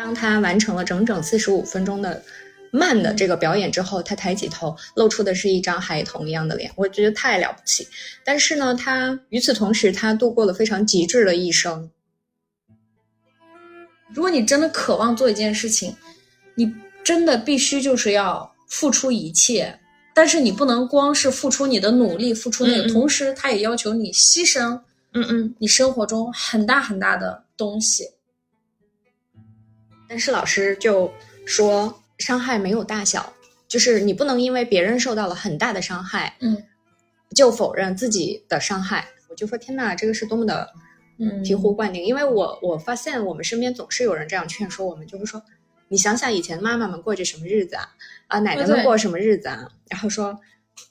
当他完成了整整四十五分钟的慢的这个表演之后，他抬起头，露出的是一张孩童一样的脸，我觉得太了不起。但是呢，他与此同时，他度过了非常极致的一生。如果你真的渴望做一件事情，你真的必须就是要付出一切，但是你不能光是付出你的努力，付出那个，同时他也要求你牺牲，嗯嗯，你生活中很大很大的东西。但是老师就说，伤害没有大小，就是你不能因为别人受到了很大的伤害，嗯，就否认自己的伤害。我就说天呐，这个是多么的，嗯醍醐灌顶。因为我我发现我们身边总是有人这样劝说我们，就是说，你想想以前妈妈们过着什么日子啊，啊奶奶们过什么日子啊，然后说，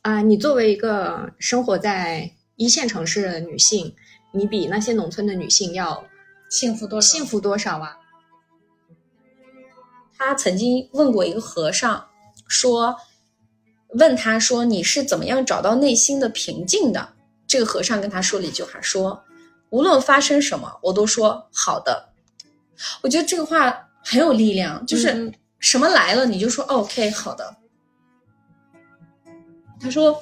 啊你作为一个生活在一线城市的女性，你比那些农村的女性要幸福多少？幸福多少啊？他曾经问过一个和尚，说，问他说你是怎么样找到内心的平静的？这个和尚跟他说了一句话，说，无论发生什么，我都说好的。我觉得这个话很有力量，就是什么来了你就说 OK 好的。他说，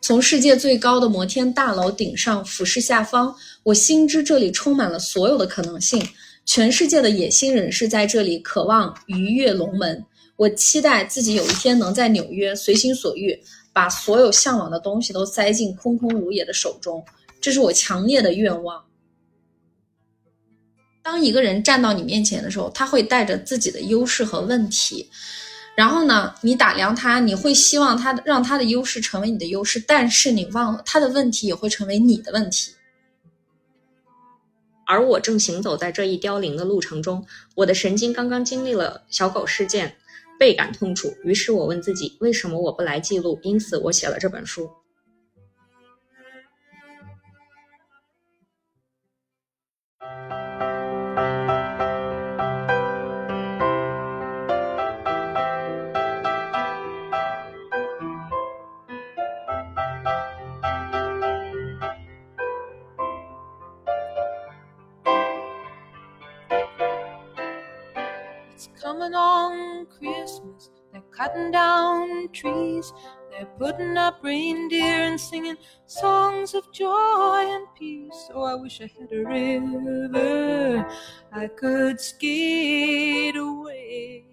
从世界最高的摩天大楼顶上俯视下方，我心知这里充满了所有的可能性。全世界的野心人士在这里渴望鱼跃龙门。我期待自己有一天能在纽约随心所欲，把所有向往的东西都塞进空空如也的手中。这是我强烈的愿望。当一个人站到你面前的时候，他会带着自己的优势和问题，然后呢，你打量他，你会希望他让他的优势成为你的优势，但是你忘了他的问题也会成为你的问题。而我正行走在这一凋零的路程中，我的神经刚刚经历了小狗事件，倍感痛楚。于是我问自己，为什么我不来记录？因此，我写了这本书。Cutting down trees. They're putting up reindeer and singing songs of joy and peace. Oh, I wish I had a river I could skate away.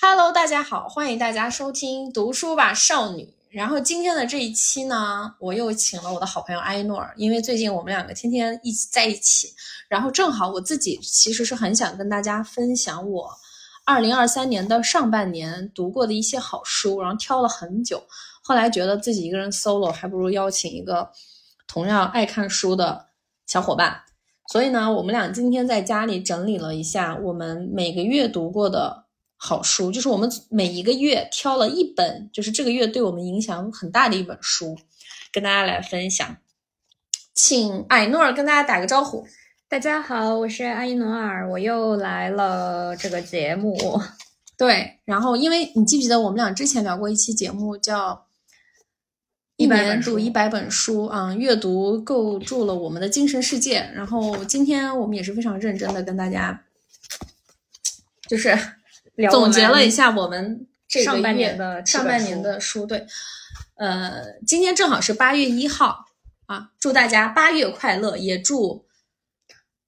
Hello，大家好，欢迎大家收听读书吧少女。然后今天的这一期呢，我又请了我的好朋友埃诺尔，因为最近我们两个天天一起在一起，然后正好我自己其实是很想跟大家分享我二零二三年的上半年读过的一些好书，然后挑了很久，后来觉得自己一个人 solo 还不如邀请一个同样爱看书的小伙伴，所以呢，我们俩今天在家里整理了一下我们每个月读过的。好书就是我们每一个月挑了一本，就是这个月对我们影响很大的一本书，跟大家来分享。请艾诺尔跟大家打个招呼。大家好，我是阿依努尔，我又来了这个节目。对，然后因为你记不记得我们俩之前聊过一期节目，叫一年读一百本书啊，阅读构筑了我们的精神世界。然后今天我们也是非常认真的跟大家，就是。总结了一下我们这上半年的上半年的书，对，呃，今天正好是八月一号啊，祝大家八月快乐，也祝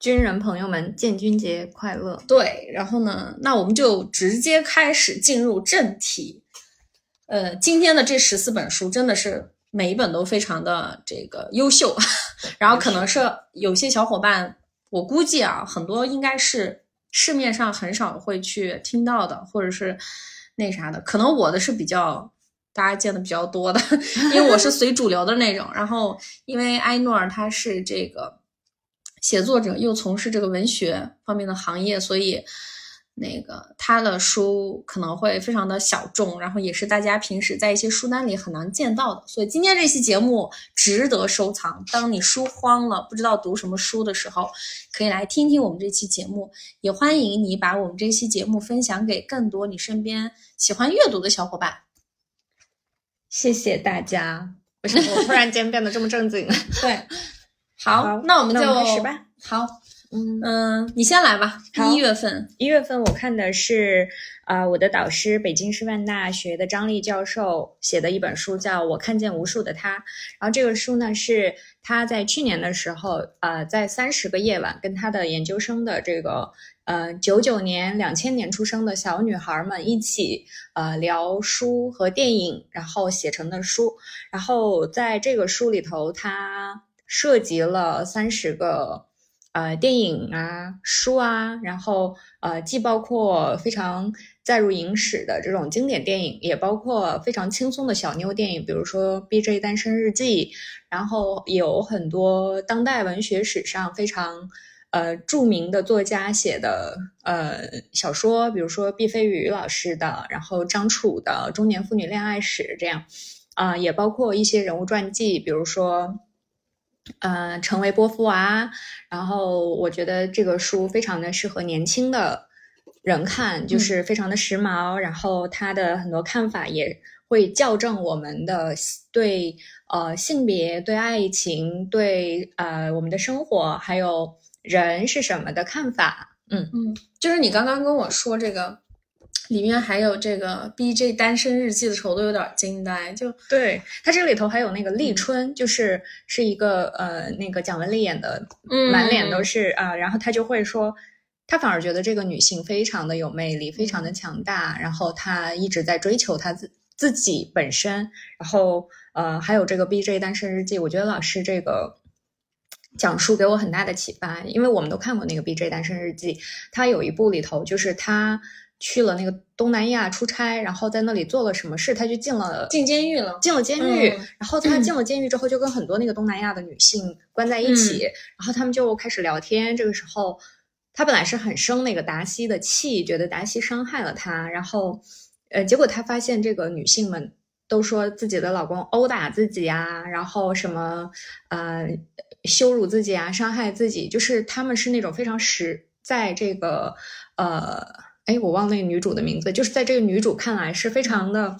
军人朋友们建军节快乐。对，然后呢，那我们就直接开始进入正题。呃，今天的这十四本书真的是每一本都非常的这个优秀，然后可能是有些小伙伴，我估计啊，很多应该是。市面上很少会去听到的，或者是那啥的，可能我的是比较大家见的比较多的，因为我是随主流的那种。然后，因为埃诺尔他是这个写作者又从事这个文学方面的行业，所以。那个他的书可能会非常的小众，然后也是大家平时在一些书单里很难见到的，所以今天这期节目值得收藏。当你书荒了，不知道读什么书的时候，可以来听听我们这期节目。也欢迎你把我们这期节目分享给更多你身边喜欢阅读的小伙伴。谢谢大家。为什么我突然间变得这么正经？对，好，那我们就开始吧。好。嗯嗯你先来吧。一月份，一月份我看的是，呃，我的导师北京师范大学的张丽教授写的一本书，叫《我看见无数的他》。然后这个书呢，是他在去年的时候，呃，在三十个夜晚跟他的研究生的这个，呃，九九年、两千年出生的小女孩们一起，呃，聊书和电影，然后写成的书。然后在这个书里头，它涉及了三十个。呃，电影啊，书啊，然后呃，既包括非常载入影史的这种经典电影，也包括非常轻松的小妞电影，比如说《B J 单身日记》，然后有很多当代文学史上非常呃著名的作家写的呃小说，比如说毕飞宇老师的，然后张楚的《中年妇女恋爱史》这样，啊，也包括一些人物传记，比如说。呃，成为波伏娃，然后我觉得这个书非常的适合年轻的人看，就是非常的时髦，然后他的很多看法也会校正我们的对呃性别、对爱情、对呃我们的生活还有人是什么的看法。嗯嗯，就是你刚刚跟我说这个。里面还有这个 B J 单身日记的时候都有点惊呆，就对他这里头还有那个立春，就是是一个呃那个蒋雯丽演的，满脸都是啊，然后他就会说，他反而觉得这个女性非常的有魅力，非常的强大，然后他一直在追求他自自己本身，然后呃还有这个 B J 单身日记，我觉得老师这个讲述给我很大的启发，因为我们都看过那个 B J 单身日记，他有一部里头就是他。去了那个东南亚出差，然后在那里做了什么事，他就进了进监狱了，进了监狱。然后他进了监狱之后，就跟很多那个东南亚的女性关在一起，然后他们就开始聊天。这个时候，他本来是很生那个达西的气，觉得达西伤害了他。然后，呃，结果他发现这个女性们都说自己的老公殴打自己啊，然后什么呃羞辱自己啊，伤害自己，就是他们是那种非常实在这个呃。哎，我忘那个女主的名字，就是在这个女主看来是非常的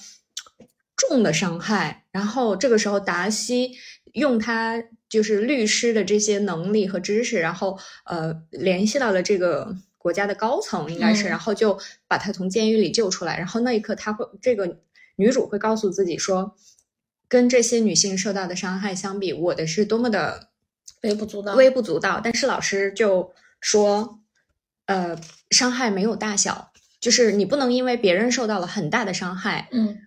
重的伤害。然后这个时候，达西用他就是律师的这些能力和知识，然后呃联系到了这个国家的高层，应该是，然后就把他从监狱里救出来。然后那一刻，他会这个女主会告诉自己说，跟这些女性受到的伤害相比，我的是多么的微不足道，微不足道。但是老师就说。呃，伤害没有大小，就是你不能因为别人受到了很大的伤害，嗯，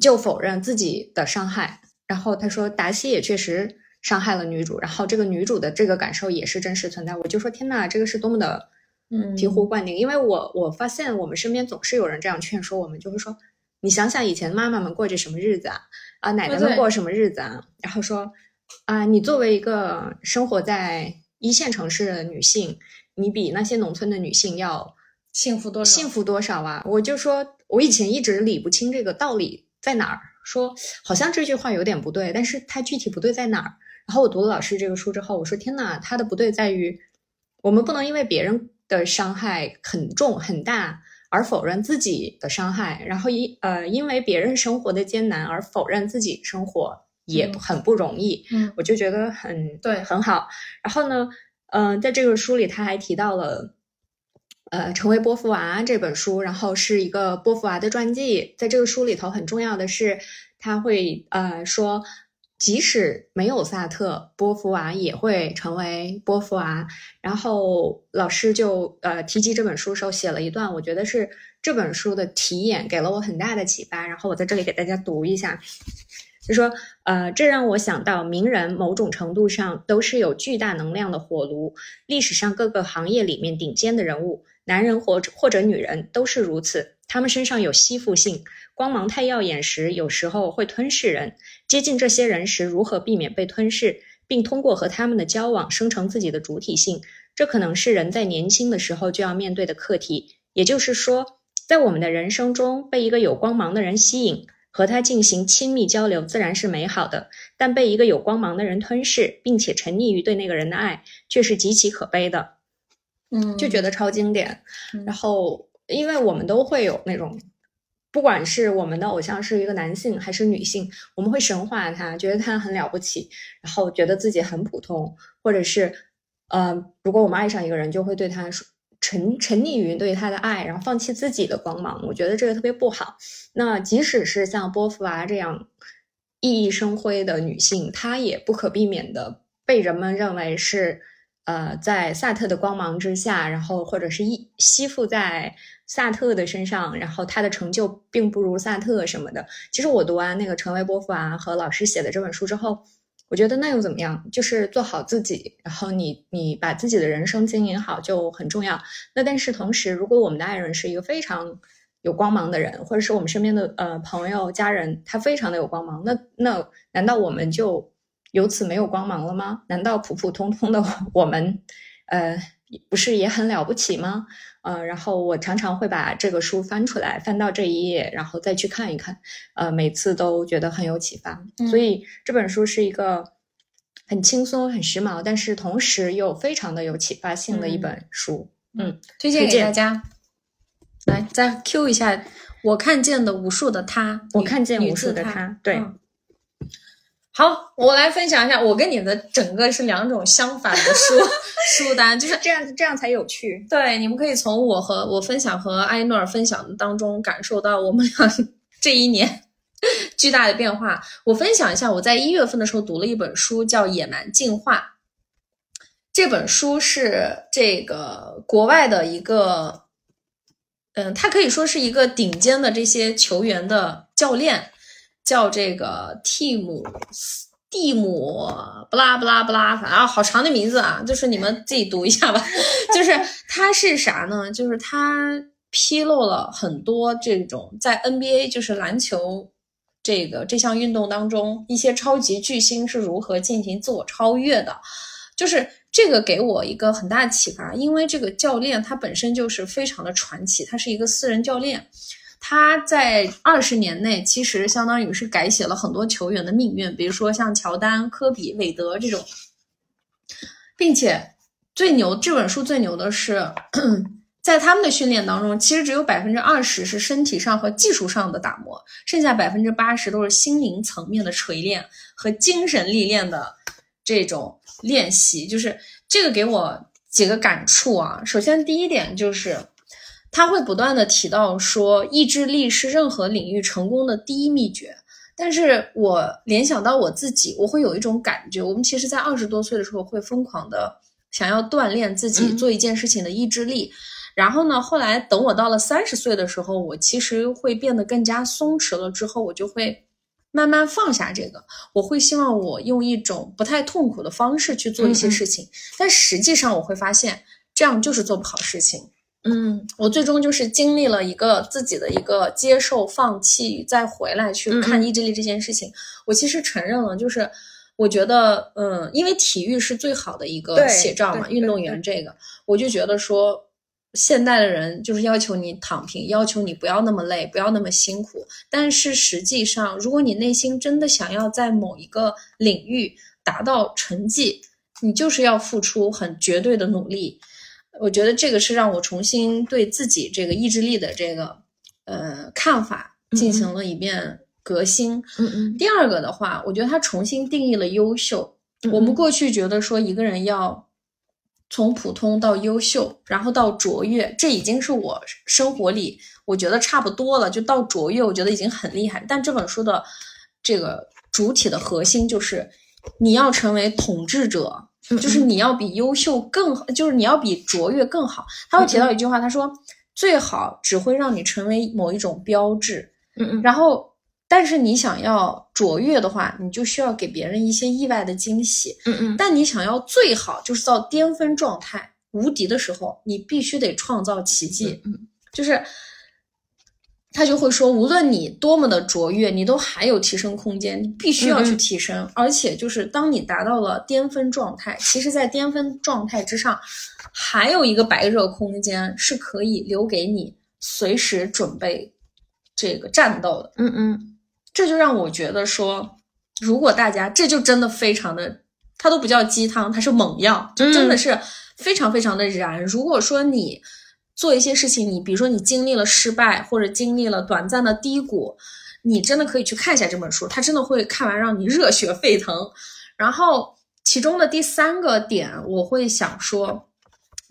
就否认自己的伤害。然后他说，达西也确实伤害了女主，然后这个女主的这个感受也是真实存在。我就说，天呐，这个是多么的，嗯，醍醐灌顶。因为我我发现我们身边总是有人这样劝说我们，就会说，你想想以前妈妈们过着什么日子啊，啊，奶奶们过什么日子啊，然后说，啊，你作为一个生活在一线城市的女性。你比那些农村的女性要幸福多少？幸福多少啊？我就说，我以前一直理不清这个道理在哪儿。说好像这句话有点不对，但是它具体不对在哪儿？然后我读了老师这个书之后，我说天哪，它的不对在于，我们不能因为别人的伤害很重很大而否认自己的伤害，然后因呃因为别人生活的艰难而否认自己生活也很不容易。嗯，我就觉得很对很好。然后呢？嗯，在这个书里，他还提到了，呃，成为波伏娃这本书，然后是一个波伏娃的传记。在这个书里头，很重要的是，他会呃说，即使没有萨特，波伏娃也会成为波伏娃。然后老师就呃提及这本书时候写了一段，我觉得是这本书的题眼给了我很大的启发。然后我在这里给大家读一下。就说，呃，这让我想到，名人某种程度上都是有巨大能量的火炉。历史上各个行业里面顶尖的人物，男人或者或者女人都是如此。他们身上有吸附性，光芒太耀眼时，有时候会吞噬人。接近这些人时，如何避免被吞噬？并通过和他们的交往生成自己的主体性。这可能是人在年轻的时候就要面对的课题。也就是说，在我们的人生中，被一个有光芒的人吸引，和他进行亲密交流，自然是美好的；但被一个有光芒的人吞噬，并且沉溺于对那个人的爱，却是极其可悲的。嗯，就觉得超经典。嗯然后，因为我们都会有那种，不管是我们的偶像是一个男性还是女性，我们会神化他，觉得他很了不起，然后觉得自己很普通，或者是，呃，如果我们爱上一个人，就会对他说沉沉溺于对他的爱，然后放弃自己的光芒。我觉得这个特别不好。那即使是像波伏娃这样熠熠生辉的女性，她也不可避免的被人们认为是。呃，在萨特的光芒之下，然后或者是依吸附在萨特的身上，然后他的成就并不如萨特什么的。其实我读完那个《成为波伏娃》和老师写的这本书之后，我觉得那又怎么样？就是做好自己，然后你你把自己的人生经营好就很重要。那但是同时，如果我们的爱人是一个非常有光芒的人，或者是我们身边的呃朋友、家人，他非常的有光芒，那那难道我们就？由此没有光芒了吗？难道普普通通的 我们，呃，不是也很了不起吗？呃，然后我常常会把这个书翻出来，翻到这一页，然后再去看一看，呃，每次都觉得很有启发。嗯所以这本书是一个很轻松、很时髦，但是同时又非常的有启发性的一本书。嗯，推荐给大家。来，再 Q 一下我看见的无数的他，我看见无数的他，对，嗯好，我来分享一下，我跟你的整个是两种相反的书 书单，就是这样这样才有趣。对，你们可以从我和我分享和埃诺尔分享当中感受到我们俩这一年 巨大的变化。我分享一下，我在一月份的时候读了一本书，叫《野蛮进化》。这本书是这个国外的一个，嗯，他可以说是一个顶尖的这些球员的教练，叫这个蒂姆蒂姆不拉不拉不拉，反正好长的名字啊，就是你们自己读一下吧。就是他是啥呢？就是他披露了很多这种在 NBA 就是篮球这个这项运动当中，一些超级巨星是如何进行自我超越的。就是这个给我一个很大的启发，因为这个教练他本身就是非常的传奇，他是一个私人教练。他在二十年内，其实相当于是改写了很多球员的命运，比如说像乔丹、科比、韦德这种，并且最牛这本书最牛的是，在他们的训练当中，其实只有百分之二十是身体上和技术上的打磨，剩下百分之八十都是心灵层面的锤炼和精神历练的这种练习。就是这个给我几个感触啊。首先第一点就是。他会不断的提到说，意志力是任何领域成功的第一秘诀。但是我联想到我自己，我会有一种感觉，我们其实在二十多岁的时候会疯狂的想要锻炼自己嗯做一件事情的意志力。然后呢，后来等我到了三十岁的时候，我其实会变得更加松弛了。之后我就会慢慢放下这个，我会希望我用一种不太痛苦的方式去做一些嗯嗯事情。但实际上我会发现，这样就是做不好事情。嗯我最终就是经历了一个自己的一个接受、放弃，再回来去看意志力这件事情。我其实承认了，就是我觉得，嗯，因为体育是最好的一个写照嘛，运动员这个，我就觉得说，现代的人就是要求你躺平，要求你不要那么累，不要那么辛苦。但是实际上，如果你内心真的想要在某一个领域达到成绩，你就是要付出很绝对的努力。我觉得这个是让我重新对自己这个意志力的这个呃看法进行了一遍革新。嗯嗯第二个的话，我觉得它重新定义了优秀。嗯我们过去觉得说一个人要从普通到优秀，然后到卓越，这已经是我生活里我觉得差不多了，就到卓越，我觉得已经很厉害。但这本书的这个主体的核心就是你要成为统治者，嗯就是你要比优秀更好，就是你要比卓越更好。他会提到一句话，他说最好只会让你成为某一种标志，嗯嗯然后，但是你想要卓越的话，你就需要给别人一些意外的惊喜。嗯嗯但你想要最好，就是到巅峰状态、无敌的时候，你必须得创造奇迹。嗯就是他就会说，无论你多么的卓越，你都还有提升空间，你必须要去提升。而且就是当你达到了巅峰状态，其实，在巅峰状态之上，还有一个白热空间是可以留给你随时准备这个战斗的。嗯嗯，这就让我觉得说，如果大家这就真的非常的，它都不叫鸡汤，它是猛药，就真的是非常非常的燃。如果说你做一些事情，你比如说你经历了失败，或者经历了短暂的低谷，你真的可以去看一下这本书，它真的会看完让你热血沸腾。然后其中的第三个点，我会想说，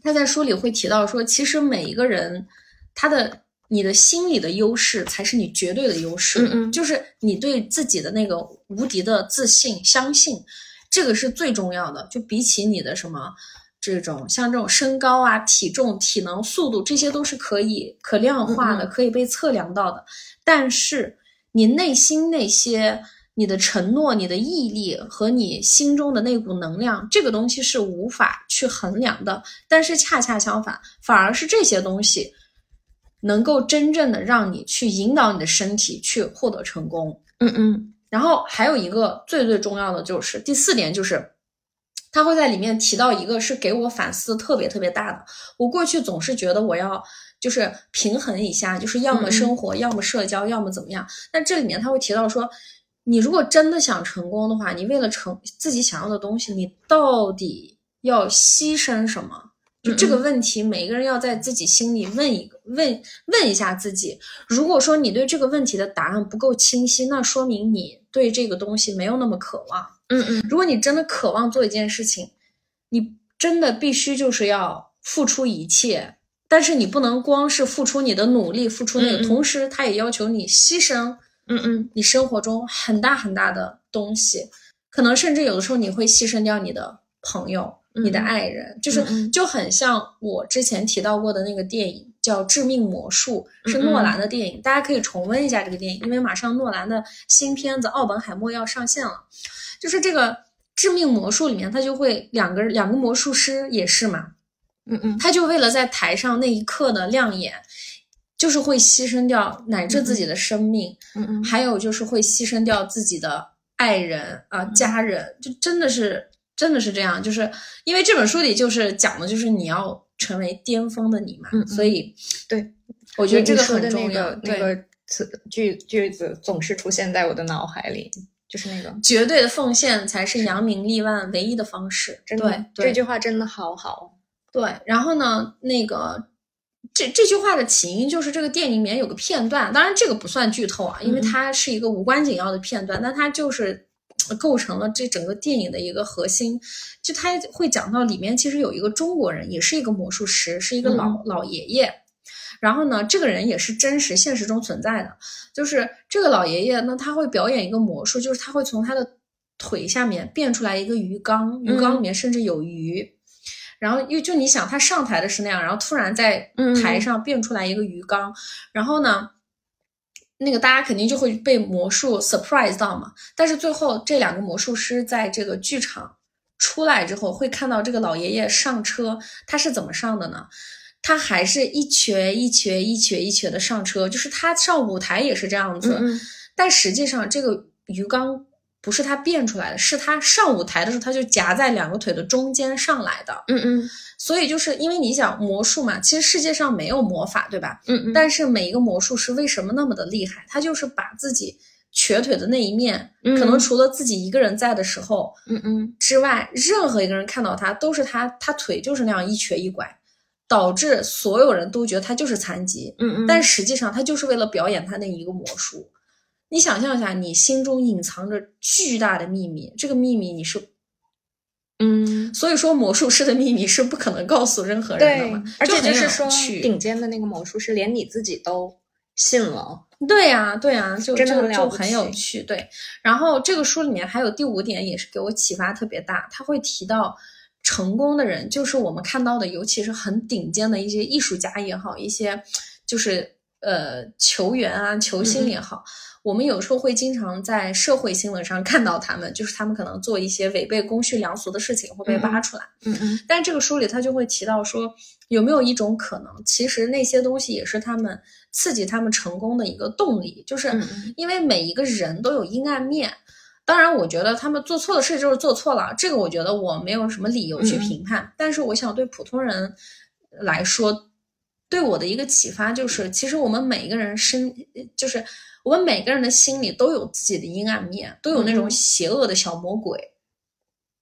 他在书里会提到说，其实每一个人他的你的心理的优势才是你绝对的优势，嗯嗯就是你对自己的那个无敌的自信、相信，这个是最重要的。就比起你的什么。这种像这种身高啊、体重、体能、速度，这些都是可以可量化的，嗯嗯可以被测量到的。但是你内心那些你的承诺、你的毅力和你心中的那股能量，这个东西是无法去衡量的。但是恰恰相反，反而是这些东西能够真正的让你去引导你的身体去获得成功。嗯嗯然后还有一个最最重要的就是第四点，就是他会在里面提到一个是给我反思特别特别大的。我过去总是觉得我要就是平衡一下，就是要么生活，要么社交，要么怎么样。但这里面他会提到说，你如果真的想成功的话，你为了成自己想要的东西，你到底要牺牲什么？就这个问题，每个人要在自己心里问一个问问一下自己。如果说你对这个问题的答案不够清晰，那说明你对这个东西没有那么渴望。嗯嗯。如果你真的渴望做一件事情，你真的必须就是要付出一切，但是你不能光是付出你的努力，付出那个，嗯嗯。同时他也要求你牺牲嗯嗯。你生活中很大很大的东西，可能甚至有的时候你会牺牲掉你的朋友、你的嗯。爱人，就是就很像我之前提到过的那个电影叫《致命魔术》，是诺兰的电影，大家可以重温一下这个电影，因为马上诺兰的新片子《奥本海默》要上线了。就是这个《致命魔术》里面，他就会两个两个魔术师也是嘛，嗯嗯他就为了在台上那一刻的亮眼，就是会牺牲掉乃至自己的生命，嗯嗯还有就是会牺牲掉自己的爱人啊、家人，就真的是真的是这样，就是因为这本书里就是讲的就是你要成为巅峰的你嘛，所以对，我觉得这个很重要，那个那。个词句句子总是出现在我的脑海里，就是那个绝对的奉献才是扬名立万唯一的方式。真的对对这句话真的好好。对，然后呢，那个这这句话的起因就是这个电影里面有个片段，当然这个不算剧透啊，因为嗯它是一个无关紧要的片段，但它就是呃构成了这整个电影的一个核心。就他会讲到里面其实有一个中国人，也是一个魔术师，是一个老、嗯老爷爷。然后呢，这个人也是真实现实中存在的，就是这个老爷爷呢，他会表演一个魔术，就是他会从他的腿下面变出来一个鱼缸，鱼缸里面甚至有鱼。然后又就你想，他上台的是那样，然后突然在台上变出来一个鱼缸，然后呢，那个大家肯定就会被魔术 surprise 到嘛。但是最后这两个魔术师在这个剧场出来之后，会看到这个老爷爷上车，他是怎么上的呢？他还是一瘸一瘸一瘸一瘸的上车，就是他上舞台也是这样子，嗯但实际上这个鱼缸不是他变出来的，是他上舞台的时候他就夹在两个腿的中间上来的。嗯嗯所以就是因为你想魔术嘛，其实世界上没有魔法，对吧？嗯嗯，但是每一个魔术师为什么那么的厉害？他就是把自己瘸腿的那一面，嗯可能除了自己一个人在的时候嗯嗯之外，任何一个人看到他都是他，他腿就是那样一瘸一拐，导致所有人都觉得他就是残疾。嗯嗯，但实际上他就是为了表演他那一个魔术。你想象一下，你心中隐藏着巨大的秘密，这个秘密你是，嗯所以说魔术师的秘密是不可能告诉任何人的嘛，，而且就是说顶尖的那个魔术师，连你自己都信了。对呀、对呀、就真的就很有趣。对，然后这个书里面还有第五点也是给我启发特别大，他会提到成功的人，就是我们看到的，尤其是很顶尖的一些艺术家也好，一些就是呃球员啊、球星也好，我们有时候会经常在社会新闻上看到他们，就是他们可能做一些违背公序良俗的事情会被挖出来。嗯嗯但这个书里他就会提到说，有没有一种可能，其实那些东西也是他们刺激他们成功的一个动力，就是因为每一个人都有阴暗面。当然，我觉得他们做错的事就是做错了，这个我觉得我没有什么理由去评判。但是，我想对普通人来说，对我的一个启发就是，其实我们每一个人身，就是我们每个人的心里都有自己的阴暗面，都有那种嗯邪恶的小魔鬼。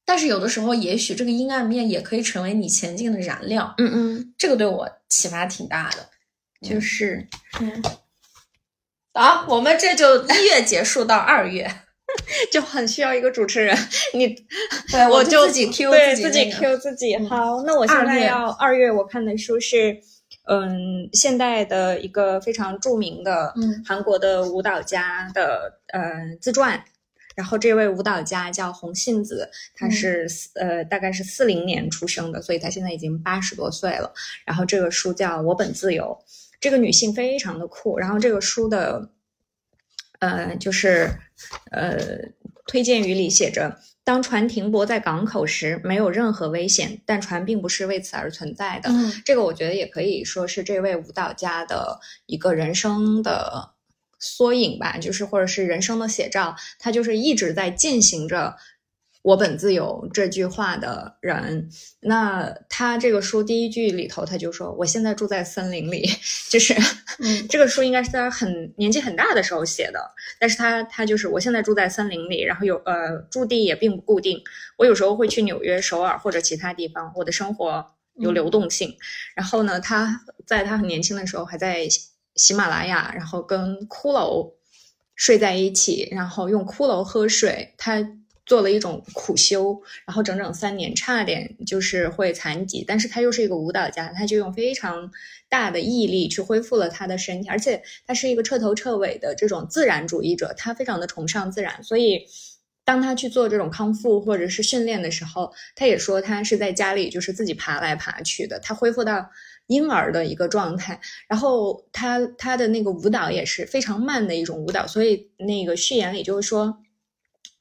但是有的时候，也许这个阴暗面也可以成为你前进的燃料。嗯嗯，这个对我启发挺大的。就是嗯好，我们这就一月结束到二月，就很需要一个主持人，你 对我就自己 Q 自己自己 Q 自己。嗯好，那我现在要二月我看的书是，嗯，现代的一个非常著名的嗯韩国的舞蹈家的呃自传。然后这位舞蹈家叫洪信子，他是四、呃大概是四零年出生的，所以他现在已经八十多岁了。然后这个书叫《我本自由》，这个女性非常的酷。然后这个书的呃就是呃推荐语里写着。当船停泊在港口时，没有任何危险，但船并不是为此而存在的。嗯这个我觉得也可以说是这位舞蹈家的一个人生的缩影吧，就是或者是人生的写照。他就是一直在进行着“我本自由”这句话的人。那他这个书第一句里头，他就说：“我现在住在森林里。”就是嗯 这个书应该是在他很年纪很大的时候写的，但是他他就是我现在住在森林里，然后有呃驻地也并不固定，我有时候会去纽约、首尔或者其他地方，我的生活有流动性。然后呢，他在他很年轻的时候还在喜喜马拉雅，然后跟骷髅睡在一起，然后用骷髅喝水，他。做了一种苦修，然后整整三年，差点就是会残疾，但是他又是一个舞蹈家，他就用非常大的毅力去恢复了他的身体，而且他是一个彻头彻尾的这种自然主义者，他非常的崇尚自然，所以当他去做这种康复或者是训练的时候，他也说他是在家里就是自己爬来爬去的，他恢复到婴儿的一个状态，然后他他的那个舞蹈也是非常慢的一种舞蹈，所以那个序言里就是说。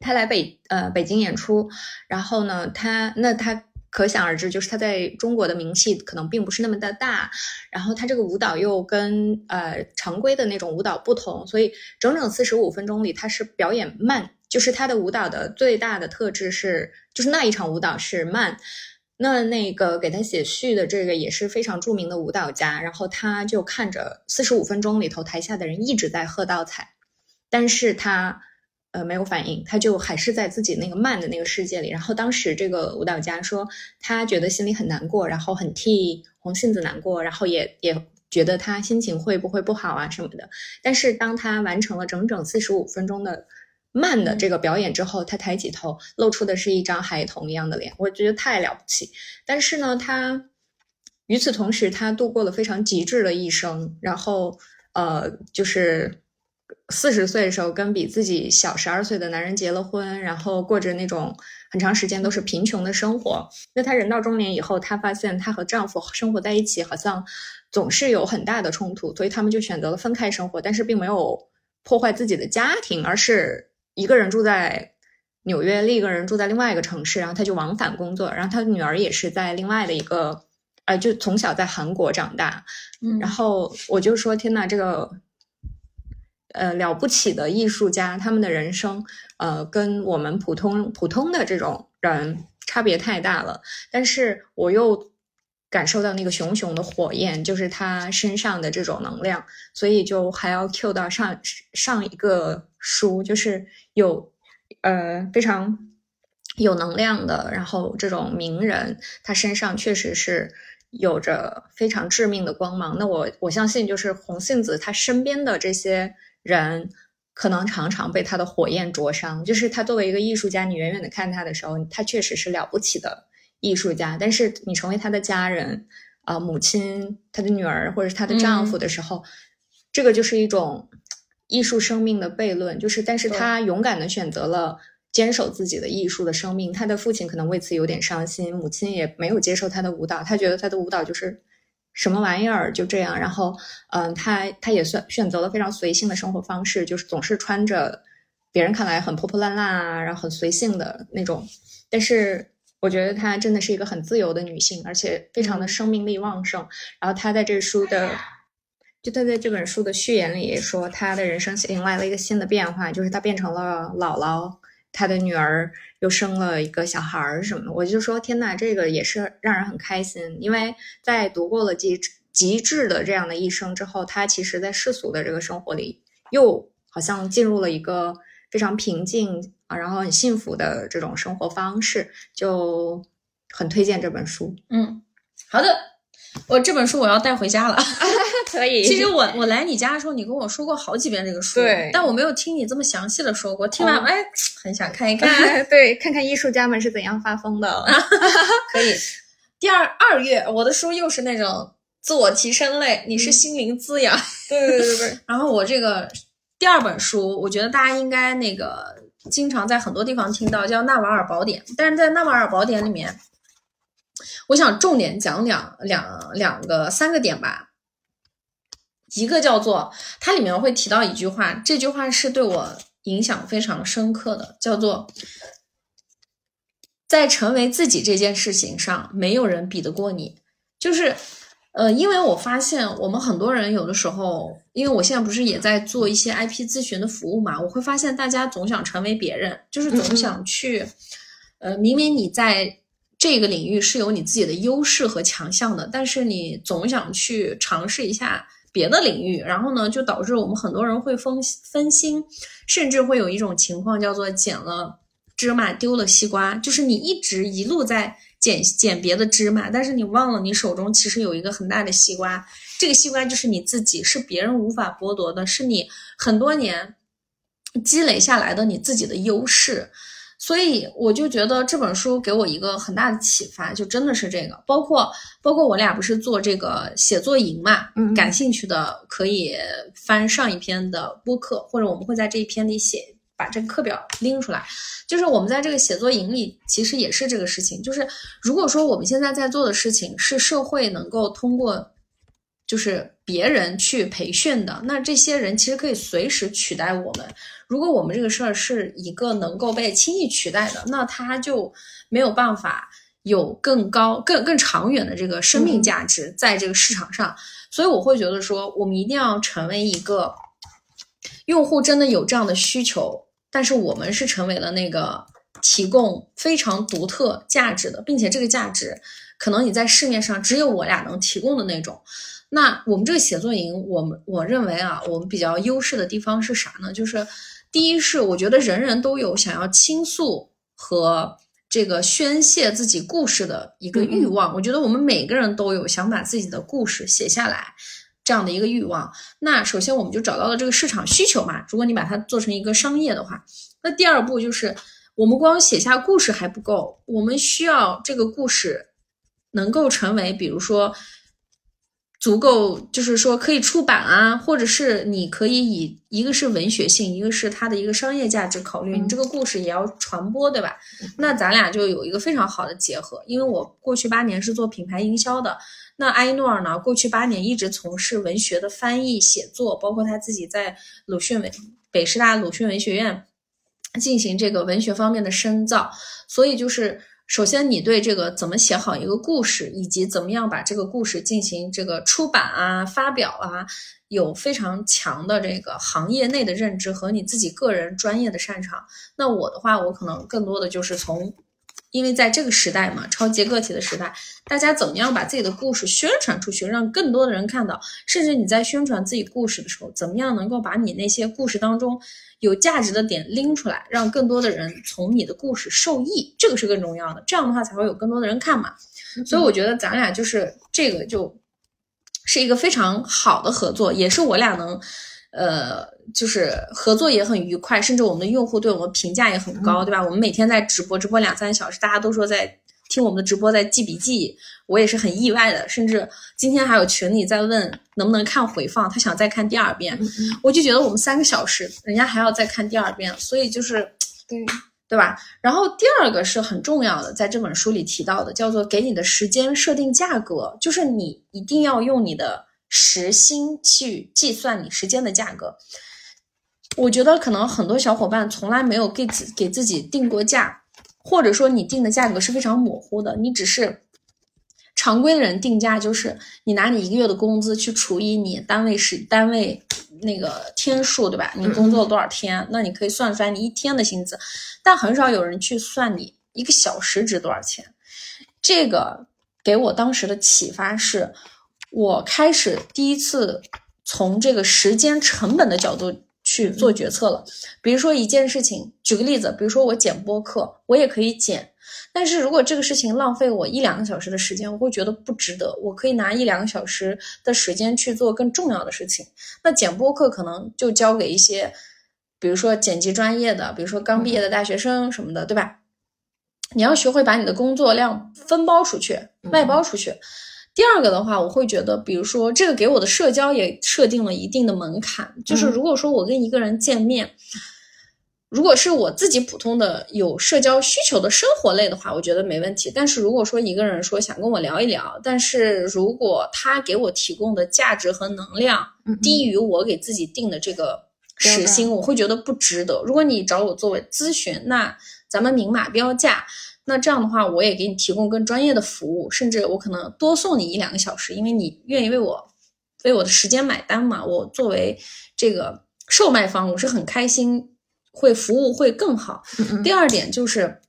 他来北呃北京演出，然后呢，他那他可想而知，就是他在中国的名气可能并不是那么的大，然后他这个舞蹈又跟呃常规的那种舞蹈不同，所以整整四十五分钟里，他是表演慢，就是他的舞蹈的最大的特质是，就是那一场舞蹈是慢。那那个给他写序的这个也是非常著名的舞蹈家，然后他就看着四十五分钟里头台下的人一直在喝倒彩，但是他。呃，没有反应，他就还是在自己那个慢的那个世界里。然后当时这个舞蹈家说，他觉得心里很难过，然后很替红杏子难过，然后也也觉得他心情会不会不好啊什么的。但是当他完成了整整四十五分钟的慢的这个表演之后，他抬起头，露出的是一张孩童一样的脸，我觉得太了不起。但是呢，他与此同时，他度过了非常极致的一生，然后呃，就是。四十岁的时候，跟比自己小十二岁的男人结了婚，然后过着那种很长时间都是贫穷的生活。那她人到中年以后，她发现她和丈夫生活在一起，好像总是有很大的冲突，所以他们就选择了分开生活。但是并没有破坏自己的家庭，而是一个人住在纽约，另一个人住在另外一个城市，然后他就往返工作。然后他的女儿也是在另外的一个，呃，就从小在韩国长大。嗯然后我就说，天呐，这个。呃，了不起的艺术家，他们的人生，呃，跟我们普通普通的这种人差别太大了。但是我又感受到那个熊熊的火焰，就是他身上的这种能量，所以就还要 Q 到上上一个书，就是有呃非常有能量的，然后这种名人，他身上确实是。有着非常致命的光芒，那我我相信，就是红杏子她身边的这些人，可能常常被他的火焰灼伤。就是他作为一个艺术家，你远远的看他的时候，他确实是了不起的艺术家。但是你成为他的家人啊、呃，母亲、他的女儿或者是他的丈夫的时候，嗯、这个就是一种艺术生命的悖论。就是，但是他勇敢的选择了。坚守自己的艺术的生命，他的父亲可能为此有点伤心，母亲也没有接受他的舞蹈，他觉得他的舞蹈就是什么玩意儿就这样。然后，嗯，他他也算选择了非常随性的生活方式，就是总是穿着别人看来很破破烂烂啊，然后很随性的那种。但是，我觉得她真的是一个很自由的女性，而且非常的生命力旺盛。然后，她在这书的，就她在这本书的序言里说，她的人生迎来了一个新的变化，就是她变成了姥姥。他的女儿又生了一个小孩儿什么的，我就说天呐，这个也是让人很开心。因为在读过了极极致的这样的一生之后，他其实在世俗的这个生活里，又好像进入了一个非常平静啊，然后很幸福的这种生活方式，就很推荐这本书。嗯，好的。我这本书我要带回家了 可以。其实我我来你家的时候，你跟我说过好几遍这个书，对，但我没有听你这么详细的说过。听完哎，很想看一看，对，看看艺术家们是怎样发疯的。可以。第二二月，我的书又是那种自我提升类，你是心灵滋养，对对对对。然后我这个第二本书，我觉得大家应该那个经常在很多地方听到，叫《纳瓦尔宝典》，但是在《纳瓦尔宝典》里面。我想重点讲两两两个三个点吧，一个叫做它里面会提到一句话，这句话是对我影响非常深刻的，叫做在成为自己这件事情上，没有人比得过你。就是，呃，因为我发现我们很多人有的时候，因为我现在不是也在做一些 IP 咨询的服务嘛，我会发现大家总想成为别人，就是总想去，呃，明明你在。这个领域是有你自己的优势和强项的，但是你总想去尝试一下别的领域，然后呢，就导致我们很多人会分分心，甚至会有一种情况叫做捡了芝麻丢了西瓜，就是你一直一路在捡捡别的芝麻，但是你忘了你手中其实有一个很大的西瓜，这个西瓜就是你自己，是别人无法剥夺的，是你很多年积累下来的你自己的优势。所以我就觉得这本书给我一个很大的启发，就真的是这个，包括包括我俩不是做这个写作营嘛，嗯，感兴趣的可以翻上一篇的播客，或者我们会在这一篇里写，把这个课表拎出来。就是我们在这个写作营里，其实也是这个事情，就是如果说我们现在在做的事情是社会能够通过，就是别人去培训的，那这些人其实可以随时取代我们。如果我们这个事儿是一个能够被轻易取代的，那他就没有办法有更高、更更长远的这个生命价值在这个市场上。所以我会觉得说，我们一定要成为一个用户真的有这样的需求，但是我们是成为了那个提供非常独特价值的，并且这个价值可能你在市面上只有我俩能提供的那种。那我们这个写作营，我们我认为啊，我们比较优势的地方是啥呢？就是。第一是，我觉得人人都有想要倾诉和这个宣泄自己故事的一个欲望。我觉得我们每个人都有想把自己的故事写下来这样的一个欲望。那首先我们就找到了这个市场需求嘛。如果你把它做成一个商业的话，那第二步就是我们光写下故事还不够，我们需要这个故事能够成为，比如说。足够，就是说可以出版啊，或者是你可以以一个是文学性，一个是它的一个商业价值考虑，你这个故事也要传播，对吧？那咱俩就有一个非常好的结合，因为我过去八年是做品牌营销的，那埃诺尔呢，过去八年一直从事文学的翻译写作，包括他自己在鲁迅文北师大鲁迅文学院进行这个文学方面的深造，所以就是。首先，你对这个怎么写好一个故事，以及怎么样把这个故事进行这个出版啊、发表啊，有非常强的这个行业内的认知和你自己个人专业的擅长。那我的话，我可能更多的就是从，因为在这个时代嘛，超级个体的时代，大家怎么样把自己的故事宣传出去，让更多的人看到，甚至你在宣传自己故事的时候，怎么样能够把你那些故事当中。有价值的点拎出来，让更多的人从你的故事受益，这个是更重要的。这样的话才会有更多的人看嘛。所以我觉得咱俩就是这个，就是一个非常好的合作，也是我俩能，呃，就是合作也很愉快，甚至我们的用户对我们评价也很高，对吧？我们每天在直播，直播两三小时，大家都说在。听我们的直播在记笔记，我也是很意外的。甚至今天还有群里在问能不能看回放，他想再看第二遍。我就觉得我们三个小时，人家还要再看第二遍，所以就是，对 对吧？然后第二个是很重要的，在这本书里提到的，叫做给你的时间设定价格，就是你一定要用你的时薪去计算你时间的价格。我觉得可能很多小伙伴从来没有给自给自己定过价，或者说你定的价格是非常模糊的，你只是。常规的人定价就是你拿你一个月的工资去除以你单位时单位那个天数，对吧？你工作了多少天，那你可以算出来你一天的薪资。但很少有人去算你一个小时值多少钱。这个给我当时的启发是，我开始第一次从这个时间成本的角度去做决策了。比如说一件事情，举个例子，比如说我剪播客，我也可以剪。但是如果这个事情浪费我一两个小时的时间，我会觉得不值得。我可以拿一两个小时的时间去做更重要的事情。那剪播客可能就交给一些，比如说剪辑专业的，比如说刚毕业的大学生什么的，对吧？你要学会把你的工作量分包出去，外包出去。第二个的话，我会觉得，比如说这个给我的社交也设定了一定的门槛，就是如果说我跟一个人见面。如果是我自己普通的有社交需求的生活类的话，我觉得没问题。但是如果说一个人说想跟我聊一聊，但是如果他给我提供的价值和能量低于我给自己定的这个时薪，我会觉得不值得。如果你找我作为咨询，那咱们明码标价。那这样的话，我也给你提供更专业的服务，甚至我可能多送你一两个小时，因为你愿意为我为我的时间买单嘛。我作为这个售卖方，我是很开心。会服务会更好。第二点就是，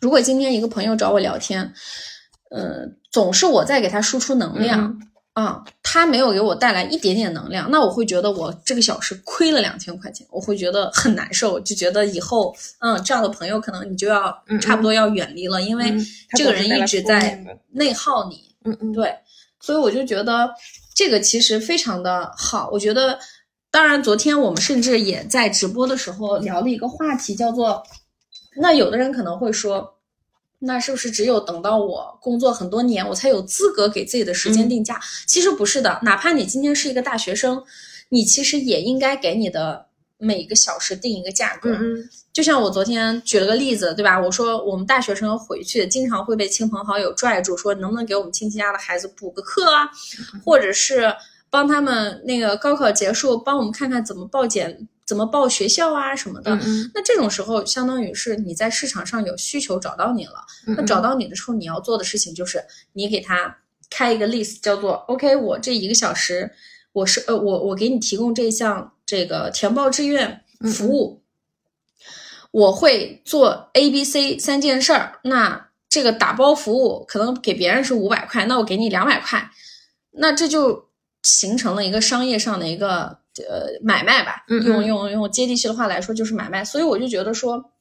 如果今天一个朋友找我聊天，呃，总是我在给他输出能量啊，他没有给我带来一点点能量，那我会觉得我这个小时亏了两千块钱，我会觉得很难受，就觉得以后，嗯，这样的朋友可能你就要差不多要远离了，因为这个人一直在内耗你。嗯嗯，对，所以我就觉得这个其实非常的好，我觉得。当然，昨天我们甚至也在直播的时候聊了一个话题，叫做“那有的人可能会说，那是不是只有等到我工作很多年，我才有资格给自己的时间定价？”其实不是的，哪怕你今天是一个大学生，你其实也应该给你的每个小时定一个价格。嗯，就像我昨天举了个例子，对吧？我说我们大学生回去经常会被亲朋好友拽住，说能不能给我们亲戚家的孩子补个课啊，或者是。帮他们那个高考结束，帮我们看看怎么报检、怎么报学校啊什么的。那这种时候，相当于是你在市场上有需求找到你了。那找到你的时候，你要做的事情就是你给他开一个 list，叫做 OK，我这一个小时，我是呃我我给你提供这项这个填报志愿服务，我会做 A、B、C 三件事儿。那这个打包服务可能给别人是五百块，那我给你两百块，那这就。形成了一个商业上的一个呃买卖吧，用用用接地气的话来说就是买卖，所以我就觉得说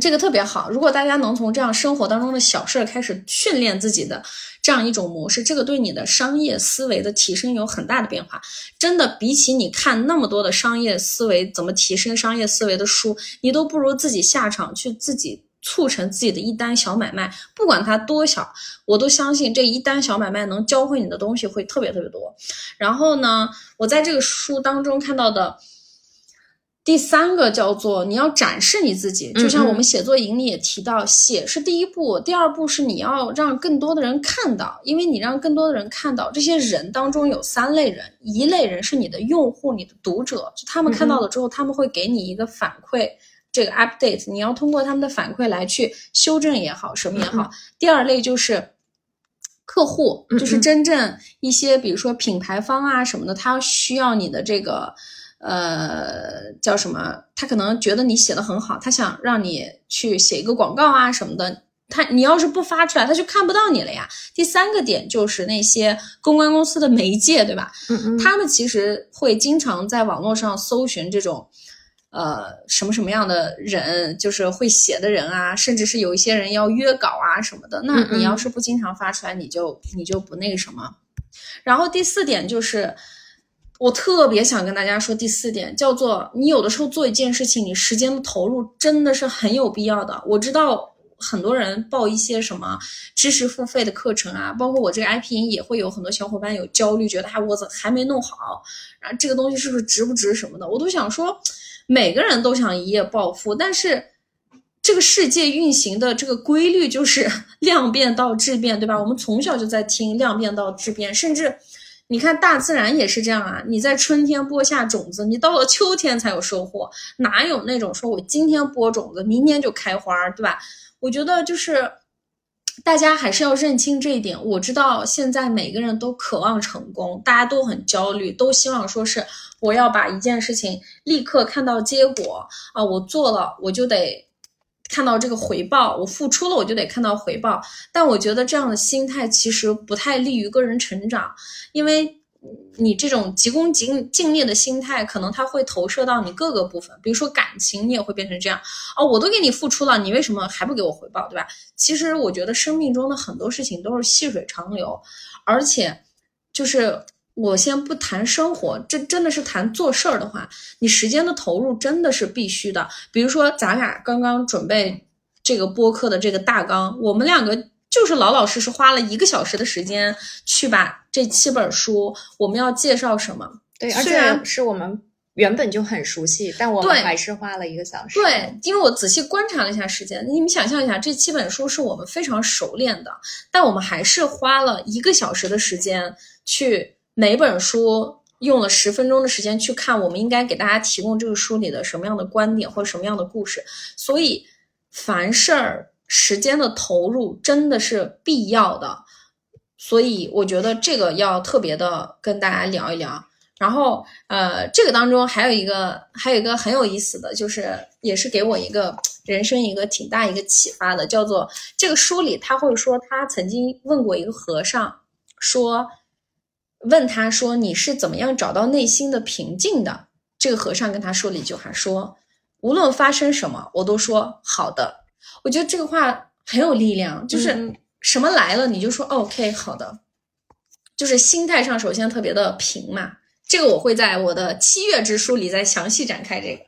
这个特别好。如果大家能从这样生活当中的小事开始训练自己的这样一种模式，这个对你的商业思维的提升有很大的变化。真的，比起你看那么多的商业思维怎么提升商业思维的书，你都不如自己下场去自己。促成自己的一单小买卖，不管它多小，我都相信这一单小买卖能教会你的东西会特别特别多。然后呢，我在这个书当中看到的第三个叫做你要展示你自己，就像我们写作营里也提到，写是第一步，第二步是你要让更多的人看到，因为你让更多的人看到，这些人当中有三类人，一类人是你的用户，你的读者，就他们看到了之后，他们会给你一个反馈。这个 update 你要通过他们的反馈来去修正也好，什么也好。第二类就是客户，就是真正一些比如说品牌方啊什么的，他需要你的这个呃叫什么？他可能觉得你写的很好，他想让你去写一个广告啊什么的。他你要是不发出来，他就看不到你了呀。第三个点就是那些公关公司的媒介，对吧？嗯嗯，他们其实会经常在网络上搜寻这种。呃，什么什么样的人，就是会写的人啊，甚至是有一些人要约稿啊什么的。那你要是不经常发出来，你就你就不那个什么。然后第四点就是，我特别想跟大家说，第四点叫做，你有的时候做一件事情，你时间的投入真的是很有必要的。我知道很多人报一些什么知识付费的课程啊，包括我这个 IP 营也会有很多小伙伴有焦虑，觉得哎我怎还没弄好，然后这个东西是不是值不值什么的，我都想说。每个人都想一夜暴富，但是这个世界运行的这个规律就是 量变到质变，对吧？我们从小就在听量变到质变，甚至你看大自然也是这样啊。你在春天播下种子，你到了秋天才有收获，哪有那种说我今天播种子，明天就开花，对吧？我觉得就是大家还是要认清这一点。我知道现在每个人都渴望成功，大家都很焦虑，都希望说是我要把一件事情立刻看到结果啊，我做了我就得。看到这个回报，我付出了，我就得看到回报。但我觉得这样的心态其实不太利于个人成长，因为你这种急功近近利的心态，可能它会投射到你各个部分，比如说感情，你也会变成这样。哦，我都给你付出了，你为什么还不给我回报，对吧？其实我觉得生命中的很多事情都是细水长流，而且就是。我先不谈生活，这真的是谈做事儿的话，你时间的投入真的是必须的。比如说，咱俩刚刚准备这个播客的这个大纲，我们两个就是老老实实花了一个小时的时间去把这七本书，我们要介绍什么？对，而且是我们原本就很熟悉，但我们还是花了一个小时。对，因为我仔细观察了一下时间，你们想象一下，这七本书是我们非常熟练的，但我们还是花了一个小时的时间去。每本书用了十分钟的时间去看，我们应该给大家提供这个书里的什么样的观点或者什么样的故事。所以，凡事儿时间的投入真的是必要的。所以，我觉得这个要特别的跟大家聊一聊。然后，呃，这个当中还有一个，还有一个很有意思的就是，也是给我一个人生一个挺大一个启发的，叫做这个书里他会说，他曾经问过一个和尚说。问他说：“你是怎么样找到内心的平静的？”这个和尚跟他说了一句话，说：“无论发生什么，我都说好的。”我觉得这个话很有力量，就是什么来了你就说 “OK，好的”，就是心态上首先特别的平嘛。这个我会在我的七月之书里再详细展开。这个，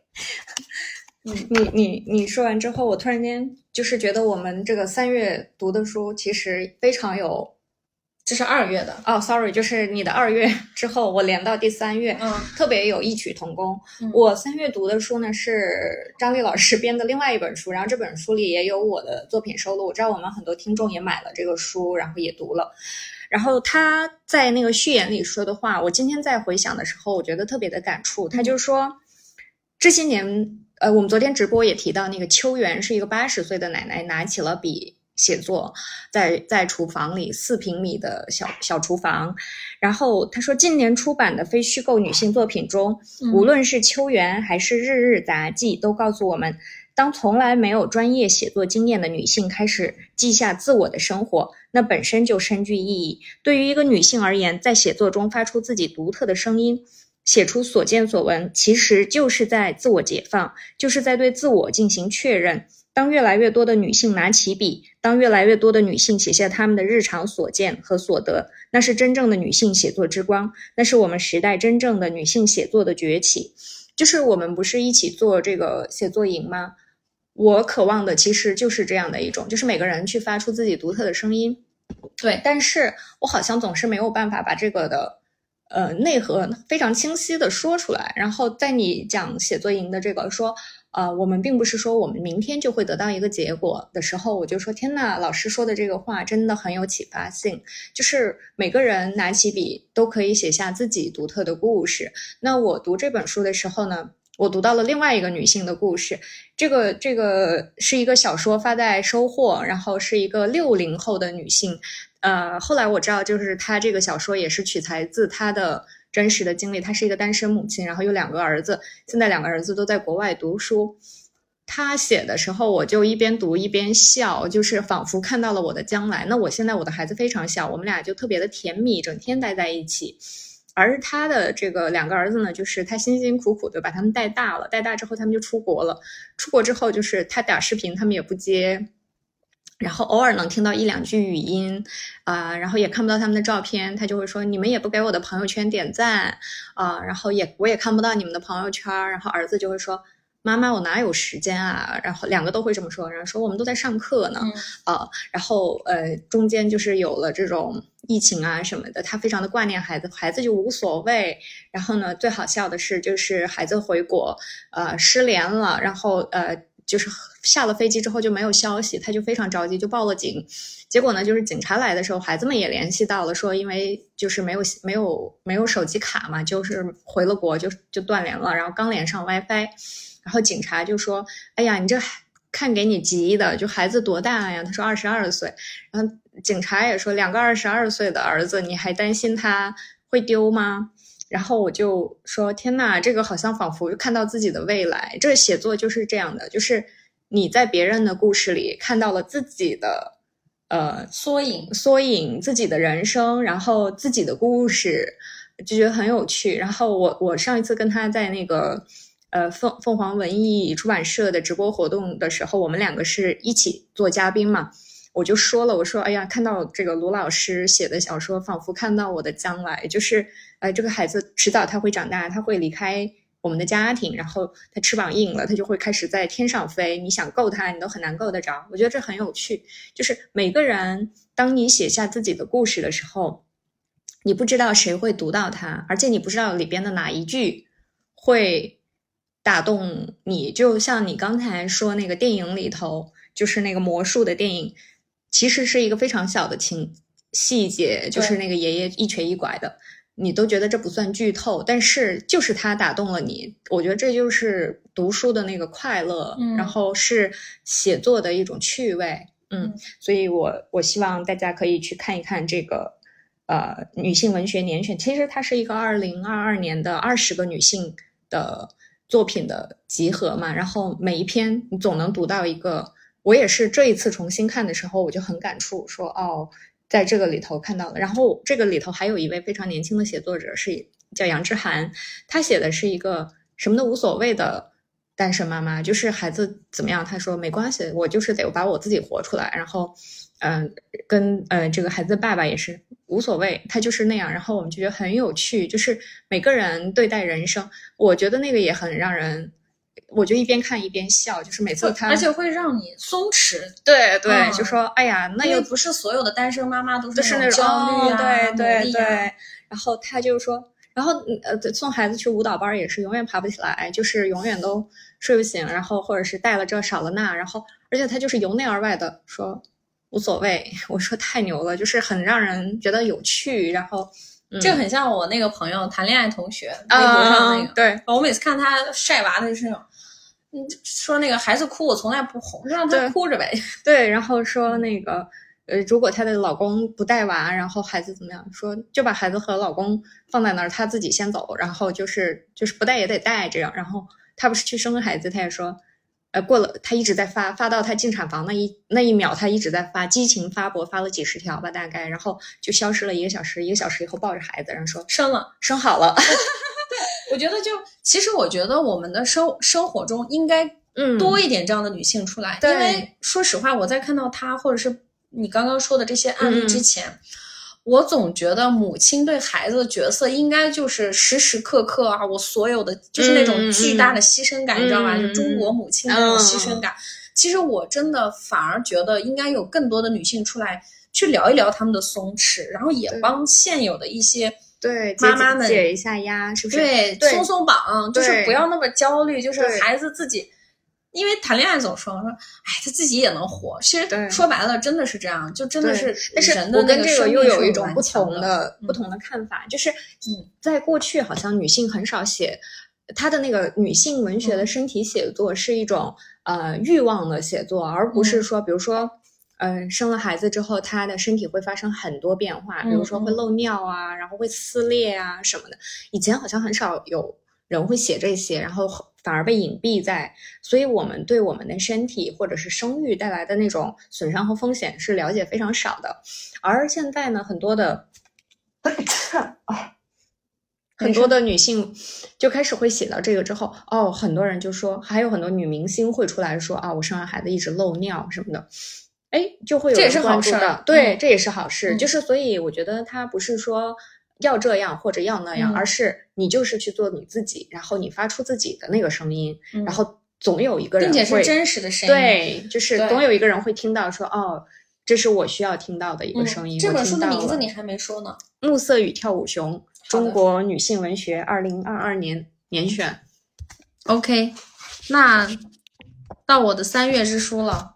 你，你你你说完之后，我突然间就是觉得我们这个三月读的书其实非常有。这是二月的哦，sorry，就是你的二月之后，我连到第三月，嗯，特别有异曲同工。我三月读的书呢是张丽老师编的另外一本书，然后这本书里也有我的作品收录。我知道我们很多听众也买了这个书，然后也读了。然后他在那个序言里说的话，我今天在回想的时候，我觉得特别的感触。他就说，这些年，呃，我们昨天直播也提到，那个秋元是一个八十岁的奶奶，拿起了笔。写作在在厨房里四平米的小小厨房，然后他说，近年出版的非虚构女性作品中，无论是秋园还是日日杂记，都告诉我们，当从来没有专业写作经验的女性开始记下自我的生活，那本身就深具意义。对于一个女性而言，在写作中发出自己独特的声音，写出所见所闻，其实就是在自我解放，就是在对自我进行确认。当越来越多的女性拿起笔，当越来越多的女性写下她们的日常所见和所得，那是真正的女性写作之光，那是我们时代真正的女性写作的崛起。就是我们不是一起做这个写作营吗？我渴望的其实就是这样的一种，就是每个人去发出自己独特的声音。对，但是我好像总是没有办法把这个的呃内核非常清晰的说出来。然后在你讲写作营的这个说。啊，我们并不是说我们明天就会得到一个结果的时候，我就说天呐，老师说的这个话真的很有启发性。就是每个人拿起笔都可以写下自己独特的故事。那我读这本书的时候呢，我读到了另外一个女性的故事。这个这个是一个小说发在收获，然后是一个六零后的女性。呃，后来我知道，就是她这个小说也是取材自她的。真实的经历，她是一个单身母亲，然后有两个儿子，现在两个儿子都在国外读书。她写的时候，我就一边读一边笑，就是仿佛看到了我的将来。那我现在我的孩子非常小，我们俩就特别的甜蜜，整天待在一起。而他的这个两个儿子呢，就是他辛辛苦苦的把他们带大了，带大之后他们就出国了。出国之后，就是他打视频，他们也不接。然后偶尔能听到一两句语音，啊，然后也看不到他们的照片，他就会说你们也不给我的朋友圈点赞，啊，然后也我也看不到你们的朋友圈，然后儿子就会说妈妈我哪有时间啊，然后两个都会这么说，然后说我们都在上课呢，啊，然后呃中间就是有了这种疫情啊什么的，他非常的挂念孩子，孩子就无所谓，然后呢最好笑的是就是孩子回国，呃失联了，然后呃。就是下了飞机之后就没有消息，他就非常着急，就报了警。结果呢，就是警察来的时候，孩子们也联系到了，说因为就是没有没有没有手机卡嘛，就是回了国就就断联了，然后刚连上 WiFi，然后警察就说：“哎呀，你这看给你急的，就孩子多大呀？”他说二十二岁，然后警察也说两个二十二岁的儿子，你还担心他会丢吗？然后我就说：“天呐，这个好像仿佛看到自己的未来。这个写作就是这样的，就是你在别人的故事里看到了自己的。”呃，缩影，缩影自己的人生，然后自己的故事，就觉得很有趣。然后我我上一次跟他在那个呃凤凤凰文艺出版社的直播活动的时候，我们两个是一起做嘉宾嘛，我就说了，我说哎呀，看到这个卢老师写的小说，仿佛看到我的将来，就是呃这个孩子迟早他会长大，他会离开。我们的家庭，然后他翅膀硬了，他就会开始在天上飞。你想够他，你都很难够得着。我觉得这很有趣，就是每个人，当你写下自己的故事的时候，你不知道谁会读到它，而且你不知道里边的哪一句会打动你。就像你刚才说那个电影里头，就是那个魔术的电影，其实是一个非常小的情细节，就是那个爷爷一瘸一拐的。你都觉得这不算剧透，但是就是他打动了你，我觉得这就是读书的那个快乐，然后是写作的一种趣味，嗯，所以我我希望大家可以去看一看这个呃女性文学年选，其实它是一个二零二二年的二十个女性的作品的集合嘛，然后每一篇你总能读到一个，我也是这一次重新看的时候，我就很感触，说哦。在这个里头看到了，然后这个里头还有一位非常年轻的写作者，是叫杨之涵，他写的是一个什么都无所谓的单身妈妈，就是孩子怎么样，他说没关系，我就是得把我自己活出来，然后，嗯，跟呃这个孩子的爸爸也是无所谓，他就是那样，然后我们就觉得很有趣，就是每个人对待人生，我觉得那个也很让人。我就一边看一边笑，就是每次他，而且会让你松弛。对对，就说哎呀，那又不是所有的单身妈妈都是那种焦虑啊、对对对。然后他就说，然后呃，送孩子去舞蹈班也是永远爬不起来，就是永远都睡不醒，然后或者是带了这少了那，然后而且他就是由内而外的说无所谓。我说太牛了，就是很让人觉得有趣，然后。这个很像我那个朋友谈恋爱同学微博上那个，对，我每次看他晒娃的就是那种，嗯，说那个孩子哭我从来不哄，就让他哭着呗。对，然后说那个，呃，如果她的老公不带娃，然后孩子怎么样？说就把孩子和老公放在那儿，她自己先走，然后就是就是不带也得带这样。然后她不是去生孩子，她也说。呃，过了，她一直在发，发到她进产房那一那一秒，她一直在发，激情发博，发了几十条吧，大概，然后就消失了一个小时，一个小时以后抱着孩子，然后说生了，生好了。对，我觉得就其实我觉得我们的生生活中应该嗯多一点这样的女性出来，因为说实话，我在看到她或者是你刚刚说的这些案例之前。我总觉得母亲对孩子的角色应该就是时时刻刻啊，我所有的就是那种巨大的牺牲感，你知道吧？就中国母亲的那种牺牲感。其实我真的反而觉得应该有更多的女性出来去聊一聊他们的松弛，然后也帮现有的一些对妈妈们解一下压，是不是？对，松松绑，就是不要那么焦虑，就是孩子自己。因为谈恋爱总说说，哎，他自己也能活。其实说白了，真的是这样，就真的是。但是我跟这个又有一种不同的不同的看法，就是在过去好像女性很少写，她的那个女性文学的身体写作是一种呃欲望的写作，而不是说，比如说，嗯，生了孩子之后，她的身体会发生很多变化，比如说会漏尿啊，然后会撕裂啊什么的。以前好像很少有人会写这些，然后。反而被隐蔽在，所以我们对我们的身体或者是生育带来的那种损伤和风险是了解非常少的。而现在呢，很多的 很多的女性就开始会写到这个之后，哦，很多人就说，还有很多女明星会出来说啊，我生完孩子一直漏尿什么的，哎，就会有这也是好事的，对，这也是好事。就是所以我觉得他不是说。要这样或者要那样，而是你就是去做你自己，然后你发出自己的那个声音，然后总有一个人，并且是真实的声音，对，就是总有一个人会听到说，哦，这是我需要听到的一个声音。这本书的名字你还没说呢，《暮色与跳舞熊》，中国女性文学二零二二年年选。OK，那到我的三月之书了。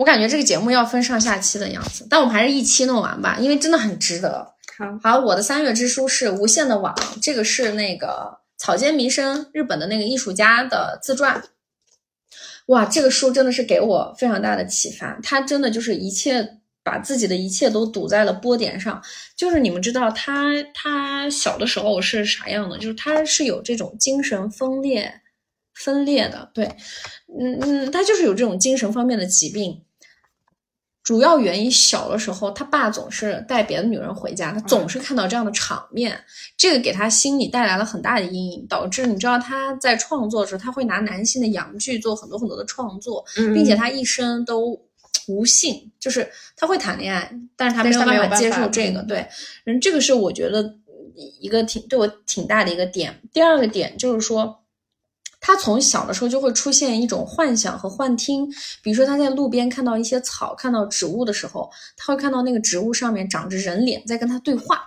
我感觉这个节目要分上下期的样子，但我们还是一期弄完吧，因为真的很值得。好，好，我的三月之书是《无限的网》，这个是那个草间弥生，日本的那个艺术家的自传。哇，这个书真的是给我非常大的启发，他真的就是一切把自己的一切都堵在了波点上。就是你们知道他他小的时候是啥样的？就是他是有这种精神分裂分裂的，对，嗯嗯，他就是有这种精神方面的疾病。主要原因小的时候，他爸总是带别的女人回家，他总是看到这样的场面，这个给他心里带来了很大的阴影，导致你知道他在创作时候，他会拿男性的阳具做很多很多的创作，并且他一生都无性，就是他会谈恋爱，但是他没有办法接受这个，对，嗯，这个是我觉得一个挺对我挺大的一个点。第二个点就是说。他从小的时候就会出现一种幻想和幻听，比如说他在路边看到一些草、看到植物的时候，他会看到那个植物上面长着人脸在跟他对话，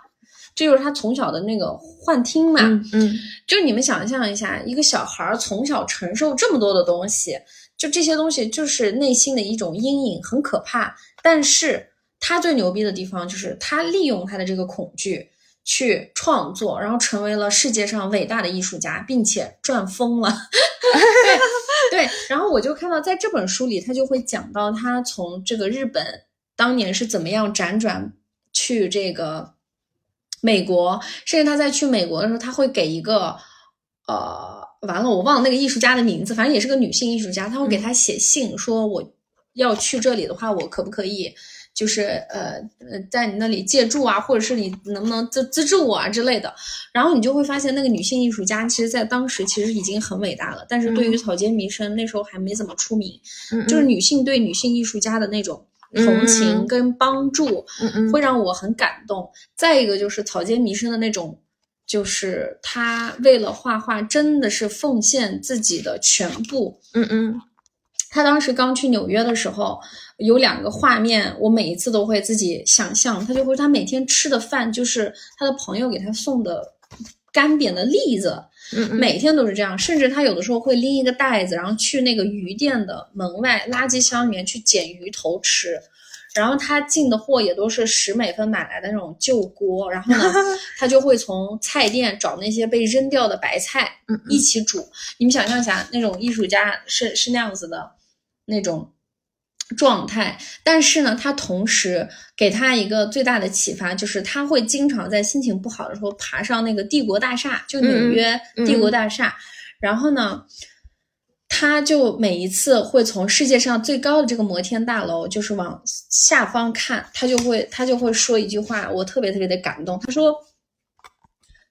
这就是他从小的那个幻听嘛。嗯，就你们想象一下，一个小孩从小承受这么多的东西，就这些东西就是内心的一种阴影，很可怕。但是他最牛逼的地方就是他利用他的这个恐惧。去创作，然后成为了世界上伟大的艺术家，并且赚疯了。对 对，然后我就看到在这本书里，他就会讲到他从这个日本当年是怎么样辗转去这个美国，甚至他在去美国的时候，他会给一个呃，完了我忘了那个艺术家的名字，反正也是个女性艺术家，他会给他写信说我要去这里的话，我可不可以？就是呃呃，在你那里借住啊，或者是你能不能资资助我啊之类的，然后你就会发现那个女性艺术家，其实在当时其实已经很伟大了。但是对于草间弥生那时候还没怎么出名，就是女性对女性艺术家的那种同情跟帮助，会让我很感动。再一个就是草间弥生的那种，就是他为了画画真的是奉献自己的全部。嗯嗯，他当时刚去纽约的时候。有两个画面，我每一次都会自己想象。他就会，他每天吃的饭就是他的朋友给他送的干煸的栗子，嗯每天都是这样。甚至他有的时候会拎一个袋子，然后去那个鱼店的门外垃圾箱里面去捡鱼头吃。然后他进的货也都是十美分买来的那种旧锅。然后呢，他就会从菜店找那些被扔掉的白菜一起煮。你们想象一下，那种艺术家是是那样子的那种。状态，但是呢，他同时给他一个最大的启发，就是他会经常在心情不好的时候爬上那个帝国大厦，就纽约帝国大厦，然后呢，他就每一次会从世界上最高的这个摩天大楼，就是往下方看，他就会他就会说一句话，我特别特别的感动，他说，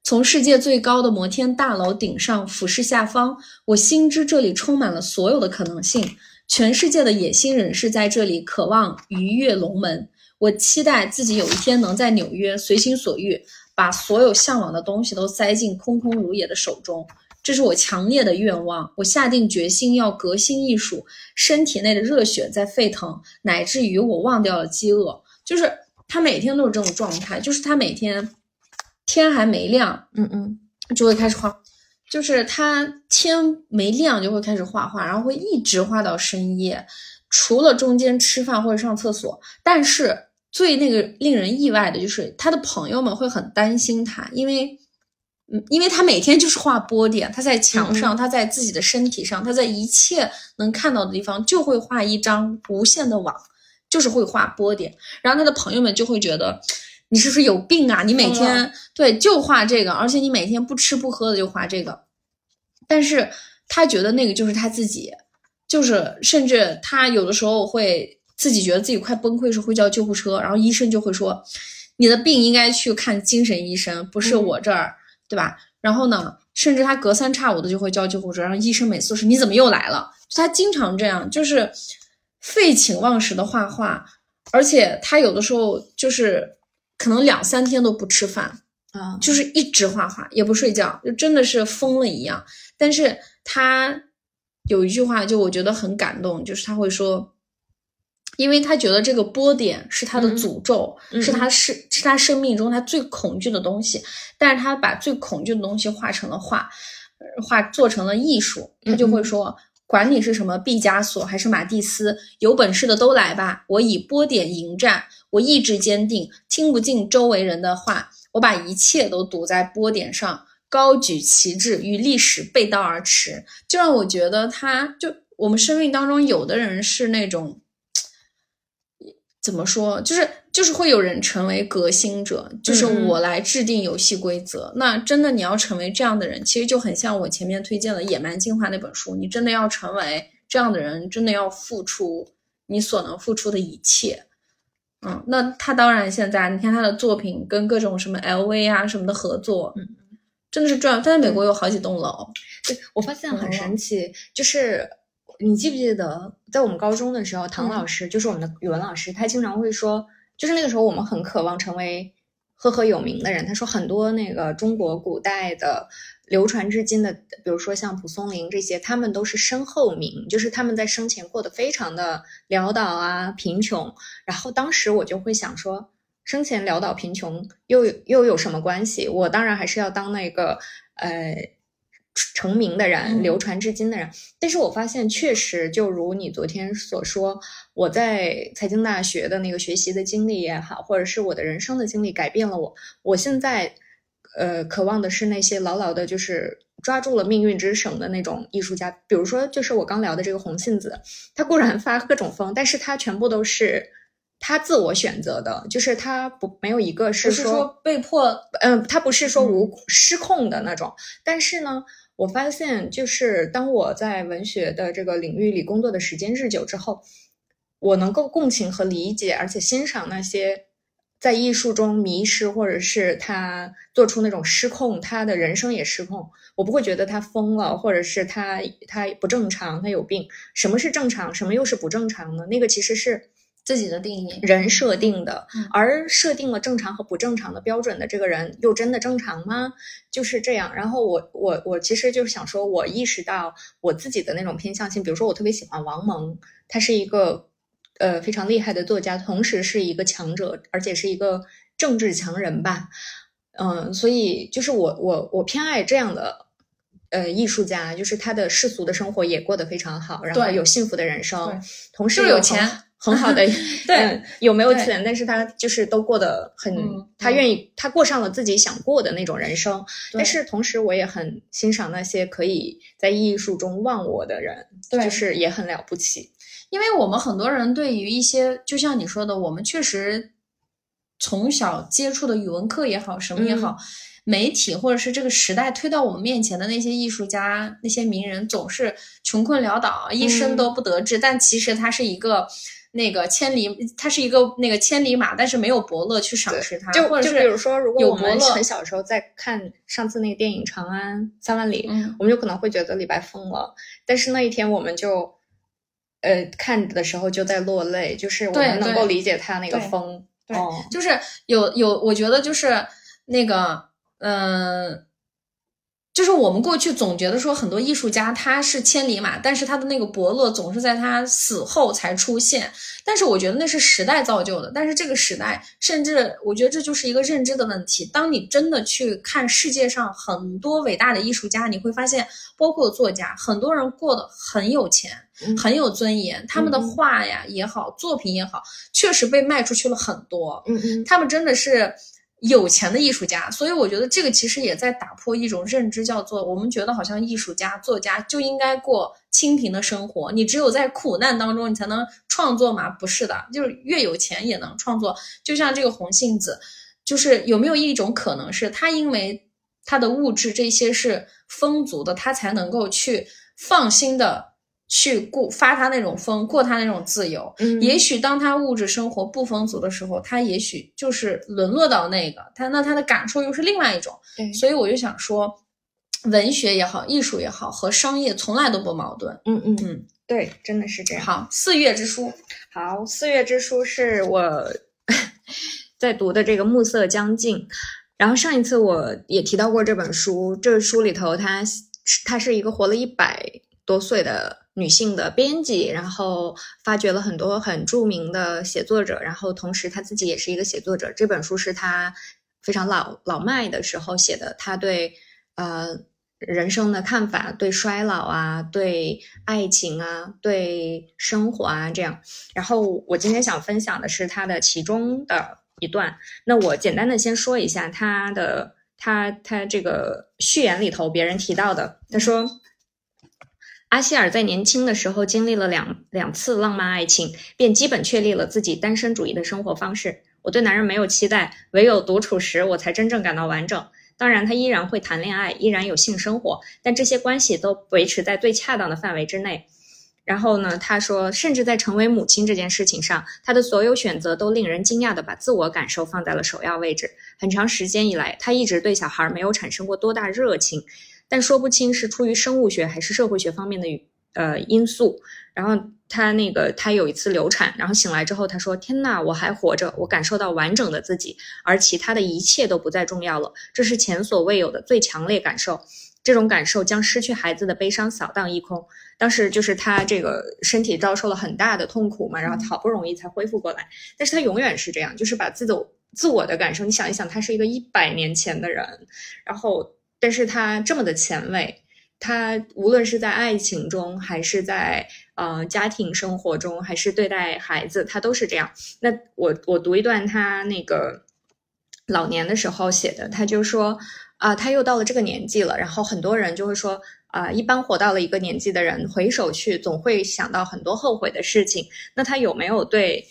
从世界最高的摩天大楼顶上俯视下方，我心知这里充满了所有的可能性。全世界的野心人士在这里渴望鱼跃龙门。我期待自己有一天能在纽约随心所欲，把所有向往的东西都塞进空空如也的手中。这是我强烈的愿望。我下定决心要革新艺术，身体内的热血在沸腾，乃至于我忘掉了饥饿。就是他每天都是这种状态，就是他每天天还没亮，嗯嗯，就会开始画。就是他天没亮就会开始画画，然后会一直画到深夜，除了中间吃饭或者上厕所。但是最那个令人意外的就是他的朋友们会很担心他，因为，嗯，因为他每天就是画波点，他在墙上，他在自己的身体上，他在一切能看到的地方就会画一张无限的网，就是会画波点。然后他的朋友们就会觉得。你是不是有病啊？你每天对就画这个，而且你每天不吃不喝的就画这个。但是他觉得那个就是他自己，就是甚至他有的时候会自己觉得自己快崩溃时会叫救护车，然后医生就会说你的病应该去看精神医生，不是我这儿，对吧？然后呢，甚至他隔三差五的就会叫救护车，然后医生每次都是你怎么又来了？他经常这样，就是废寝忘食的画画，而且他有的时候就是。可能两三天都不吃饭啊，就是一直画画，也不睡觉，就真的是疯了一样。但是他有一句话，就我觉得很感动，就是他会说，因为他觉得这个波点是他的诅咒，是他是是他生命中他最恐惧的东西，但是他把最恐惧的东西画成了画，画做成了艺术，他就会说。管你是什么毕加索还是马蒂斯，有本事的都来吧！我以波点迎战，我意志坚定，听不进周围人的话，我把一切都赌在波点上，高举旗帜，与历史背道而驰。就让我觉得他，就我们生命当中有的人是那种。怎么说？就是就是会有人成为革新者，就是我来制定游戏规则。那真的你要成为这样的人，其实就很像我前面推荐的《野蛮进化》那本书。你真的要成为这样的人，真的要付出你所能付出的一切。嗯，那他当然现在你看他的作品跟各种什么 LV 啊什么的合作，嗯，真的是赚。他在美国有好几栋楼。对我发现很神奇，就是。你记不记得，在我们高中的时候，唐老师就是我们的语文老师，他经常会说，就是那个时候我们很渴望成为赫赫有名的人。他说很多那个中国古代的流传至今的，比如说像蒲松龄这些，他们都是身后名，就是他们在生前过得非常的潦倒啊，贫穷。然后当时我就会想说，生前潦倒贫穷又又有什么关系？我当然还是要当那个呃。成名的人，流传至今的人，但是我发现确实，就如你昨天所说，我在财经大学的那个学习的经历也好，或者是我的人生的经历改变了我。我现在，呃，渴望的是那些牢牢的，就是抓住了命运之绳的那种艺术家。比如说，就是我刚聊的这个红杏子，他固然发各种疯，但是他全部都是他自我选择的，就是他不没有一个是说被迫，嗯，他不是说无失控的那种，但是呢。我发现，就是当我在文学的这个领域里工作的时间日久之后，我能够共情和理解，而且欣赏那些在艺术中迷失，或者是他做出那种失控，他的人生也失控。我不会觉得他疯了，或者是他他不正常，他有病。什么是正常？什么又是不正常呢？那个其实是。自己的定义，人设定的，而设定了正常和不正常的标准的这个人，又真的正常吗？就是这样。然后我我我其实就是想说，我意识到我自己的那种偏向性，比如说我特别喜欢王蒙，他是一个呃非常厉害的作家，同时是一个强者，而且是一个政治强人吧。嗯，所以就是我我我偏爱这样的呃艺术家，就是他的世俗的生活也过得非常好，然后有幸福的人生，同时有钱。很好的，对，有没有钱？但是他就是都过得很，他愿意，他过上了自己想过的那种人生。但是同时，我也很欣赏那些可以在艺术中忘我的人，就是也很了不起。因为我们很多人对于一些，就像你说的，我们确实从小接触的语文课也好，什么也好，媒体或者是这个时代推到我们面前的那些艺术家、那些名人，总是穷困潦倒，一生都不得志。但其实他是一个。那个千里，它是一个那个千里马，但是没有伯乐去赏识它，就或者是比如说，如果我们很小的时候在看上次那个电影《长安三万里》，我们就可能会觉得李白疯了，但是那一天我们就，呃，看的时候就在落泪，就是我们能够理解他那个疯，对，就是有有，我觉得就是那个，嗯。就是我们过去总觉得说很多艺术家他是千里马，但是他的那个伯乐总是在他死后才出现。但是我觉得那是时代造就的。但是这个时代，甚至我觉得这就是一个认知的问题。当你真的去看世界上很多伟大的艺术家，你会发现，包括作家，很多人过得很有钱，很有尊严，他们的画呀也好，作品也好，确实被卖出去了很多。嗯嗯，他们真的是。有钱的艺术家，所以我觉得这个其实也在打破一种认知，叫做我们觉得好像艺术家、作家就应该过清贫的生活，你只有在苦难当中你才能创作嘛？不是的，就是越有钱也能创作。就像这个红杏子，就是有没有一种可能是他因为他的物质这些是丰足的，他才能够去放心的。去过发他那种疯，过他那种自由。嗯，也许当他物质生活不丰足的时候，他也许就是沦落到那个他，那他的感受又是另外一种。对，所以我就想说，文学也好，艺术也好，和商业从来都不矛盾。嗯嗯嗯，对，真的是这样。好，四月之书。好，四月之书是我 在读的这个《暮色将近》，然后上一次我也提到过这本书。这书里头，他他是一个活了一百多岁的。女性的编辑，然后发掘了很多很著名的写作者，然后同时他自己也是一个写作者。这本书是他非常老老迈的时候写的，他对呃人生的看法，对衰老啊，对爱情啊，对生活啊，这样。然后我今天想分享的是他的其中的一段。那我简单的先说一下他的，他他这个序言里头别人提到的，他说，阿希尔在年轻的时候经历了两两次浪漫爱情，便基本确立了自己单身主义的生活方式。我对男人没有期待，唯有独处时，我才真正感到完整。当然，他依然会谈恋爱，依然有性生活，但这些关系都维持在最恰当的范围之内。然后呢，他说，甚至在成为母亲这件事情上，他的所有选择都令人惊讶的把自我感受放在了首要位置。很长时间以来，他一直对小孩没有产生过多大热情，但说不清是出于生物学还是社会学方面的呃因素。然后他那个他有一次流产，然后醒来之后他说：“天呐，我还活着，我感受到完整的自己，而其他的一切都不再重要了。这是前所未有的最强烈感受，这种感受将失去孩子的悲伤扫荡一空。当时就是他这个身体遭受了很大的痛苦嘛，然后好不容易才恢复过来。但是他永远是这样，就是把自己自我的感受，你想一想，他是一个一百年前的人，然后但是他这么的前卫。”他无论是在爱情中，还是在呃家庭生活中，还是对待孩子，他都是这样。那我我读一段他那个老年的时候写的，他就说啊，他又到了这个年纪了。然后很多人就会说啊，一般活到了一个年纪的人，回首去总会想到很多后悔的事情。那他有没有对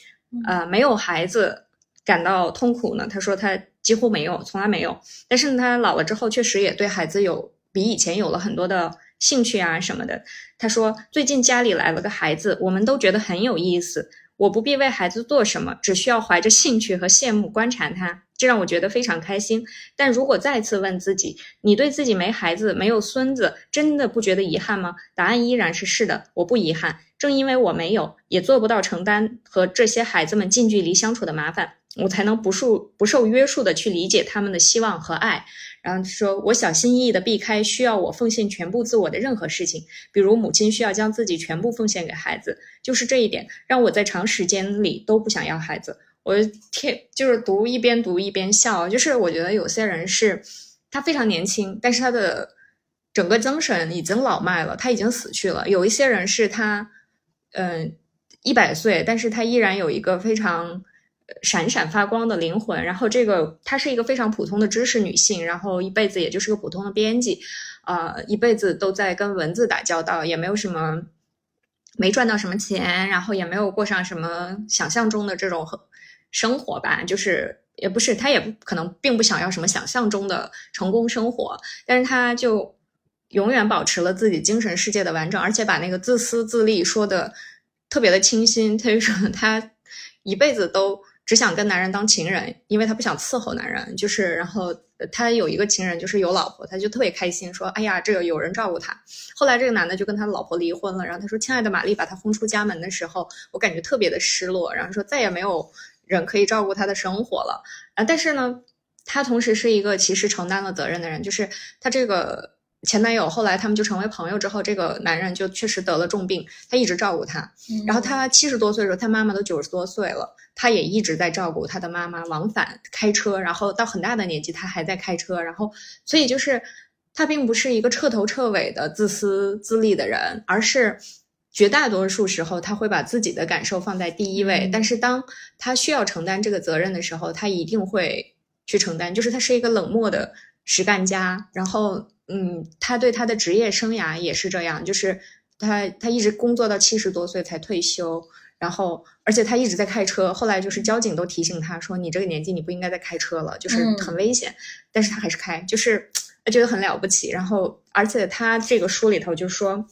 呃没有孩子感到痛苦呢？他说他几乎没有，从来没有。但是他老了之后，确实也对孩子有。比以前有了很多的兴趣啊什么的。他说最近家里来了个孩子，我们都觉得很有意思。我不必为孩子做什么，只需要怀着兴趣和羡慕观察他，这让我觉得非常开心。但如果再次问自己，你对自己没孩子、没有孙子，真的不觉得遗憾吗？答案依然是是的，我不遗憾。正因为我没有，也做不到承担和这些孩子们近距离相处的麻烦，我才能不受不受约束的去理解他们的希望和爱。然后说，我小心翼翼的避开需要我奉献全部自我的任何事情，比如母亲需要将自己全部奉献给孩子，就是这一点让我在长时间里都不想要孩子。我天，就是读一边读一边笑，就是我觉得有些人是，他非常年轻，但是他的整个精神已经老迈了，他已经死去了。有一些人是他，嗯，一百岁，但是他依然有一个非常。闪闪发光的灵魂，然后这个她是一个非常普通的知识女性，然后一辈子也就是个普通的编辑，呃，一辈子都在跟文字打交道，也没有什么，没赚到什么钱，然后也没有过上什么想象中的这种生活吧，就是也不是，她也不可能并不想要什么想象中的成功生活，但是她就永远保持了自己精神世界的完整，而且把那个自私自利说的特别的清新，她就说她一辈子都。只想跟男人当情人，因为他不想伺候男人。就是，然后他有一个情人，就是有老婆，他就特别开心，说：“哎呀，这个有人照顾他。”后来这个男的就跟他老婆离婚了。然后他说：“亲爱的玛丽把他轰出家门的时候，我感觉特别的失落。然后说再也没有人可以照顾他的生活了。啊，但是呢，他同时是一个其实承担了责任的人，就是他这个。”前男友后来他们就成为朋友之后，这个男人就确实得了重病，他一直照顾他。然后他七十多岁的时候，他妈妈都九十多岁了，他也一直在照顾他的妈妈，往返开车，然后到很大的年纪他还在开车。然后，所以就是他并不是一个彻头彻尾的自私自利的人，而是绝大多数时候他会把自己的感受放在第一位。但是当他需要承担这个责任的时候，他一定会去承担。就是他是一个冷漠的实干家，然后。嗯，他对他的职业生涯也是这样，就是他他一直工作到七十多岁才退休，然后而且他一直在开车。后来就是交警都提醒他说：“你这个年纪你不应该再开车了，就是很危险。”但是他还是开，就是他觉得很了不起。然后而且他这个书里头就说，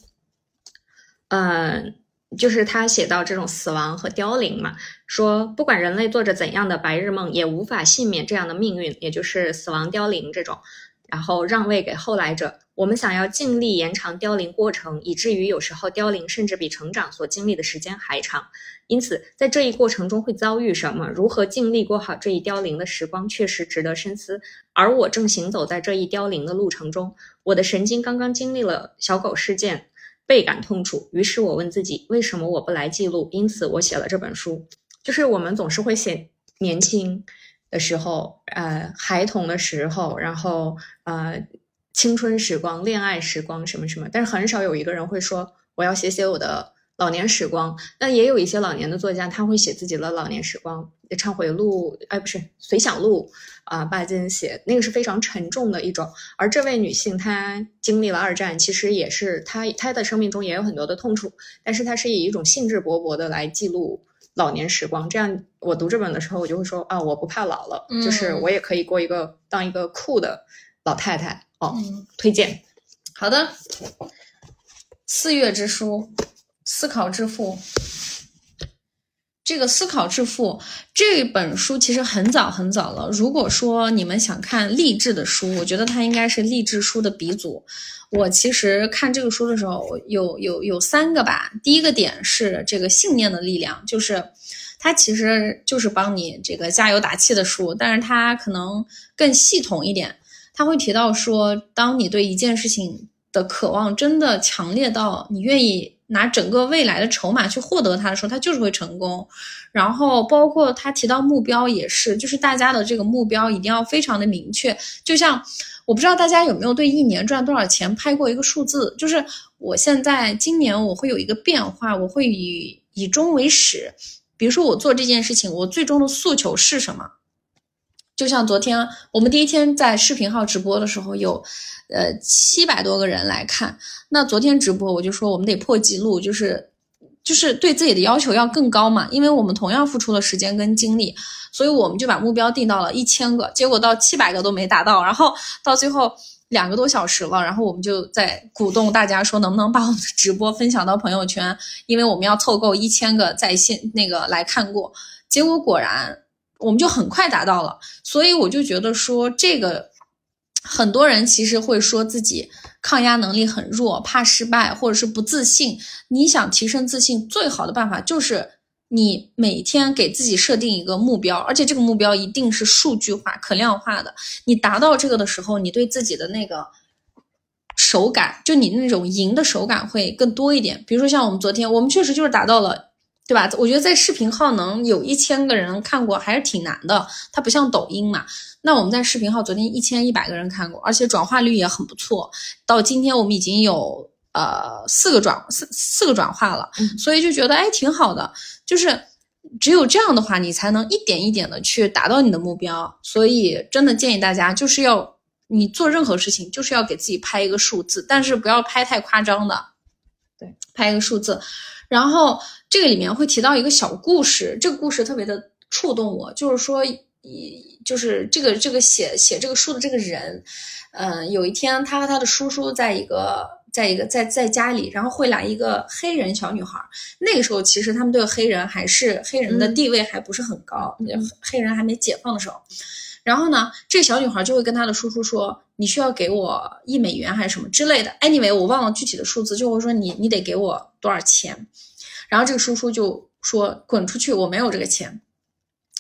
嗯，就是他写到这种死亡和凋零嘛，说不管人类做着怎样的白日梦，也无法幸免这样的命运，也就是死亡凋零这种。然后让位给后来者。我们想要尽力延长凋零过程，以至于有时候凋零甚至比成长所经历的时间还长。因此，在这一过程中会遭遇什么？如何尽力过好这一凋零的时光，确实值得深思。而我正行走在这一凋零的路程中，我的神经刚刚经历了小狗事件，倍感痛楚。于是我问自己，为什么我不来记录？因此，我写了这本书。就是我们总是会写年轻。的时候，呃，孩童的时候，然后，呃，青春时光、恋爱时光什么什么，但是很少有一个人会说我要写写我的老年时光。那也有一些老年的作家，他会写自己的老年时光，忏悔录，哎，不是随想录啊，巴金写那个是非常沉重的一种。而这位女性，她经历了二战，其实也是她她的生命中也有很多的痛楚，但是她是以一种兴致勃勃的来记录老年时光。这样，我读这本的时候，我就会说啊，我不怕老了，就是我也可以过一个当一个酷的老太太。哦，推荐。好的，四月之书，思考致富。这个思考致富这本书其实很早很早了。如果说你们想看励志的书，我觉得它应该是励志书的鼻祖。我其实看这个书的时候，有有有三个吧。第一个点是这个信念的力量，就是它其实就是帮你这个加油打气的书，但是它可能更系统一点。他会提到说，当你对一件事情的渴望真的强烈到你愿意拿整个未来的筹码去获得它的时候，它就是会成功。然后包括他提到目标也是，就是大家的这个目标一定要非常的明确。就像我不知道大家有没有对一年赚多少钱拍过一个数字，就是我现在今年我会有一个变化，我会以以终为始。比如说我做这件事情，我最终的诉求是什么？就像昨天我们第一天在视频号直播的时候，有，呃七百多个人来看。那昨天直播我就说我们得破纪录，就是就是对自己的要求要更高嘛，因为我们同样付出了时间跟精力，所以我们就把目标定到了一千个，结果到七百个都没达到，然后到最后两个多小时了，然后我们就在鼓动大家说能不能把我们的直播分享到朋友圈，因为我们要凑够一千个在线那个来看过，结果果然。我们就很快达到了，所以我就觉得说，这个很多人其实会说自己抗压能力很弱，怕失败，或者是不自信。你想提升自信，最好的办法就是你每天给自己设定一个目标，而且这个目标一定是数据化、可量化的。你达到这个的时候，你对自己的那个手感，就你那种赢的手感会更多一点。比如说像我们昨天，我们确实就是达到了。对吧？我觉得在视频号能有一千个人看过还是挺难的，它不像抖音嘛。那我们在视频号昨天一千一百个人看过，而且转化率也很不错。到今天我们已经有呃四个转四四个转化了，所以就觉得哎挺好的。就是只有这样的话，你才能一点一点的去达到你的目标。所以真的建议大家，就是要你做任何事情，就是要给自己拍一个数字，但是不要拍太夸张的。对，拍一个数字。然后这个里面会提到一个小故事，这个故事特别的触动我，就是说，一就是这个这个写写这个书的这个人，嗯，有一天他和他的叔叔在一个在一个在在家里，然后会来一个黑人小女孩。那个时候其实他们对黑人还是黑人的地位还不是很高，黑人还没解放的时候。然后呢，这小女孩就会跟她的叔叔说：“你需要给我一美元还是什么之类的。” Anyway，我忘了具体的数字，就会说你你得给我多少钱。然后这个叔叔就说：“滚出去，我没有这个钱。”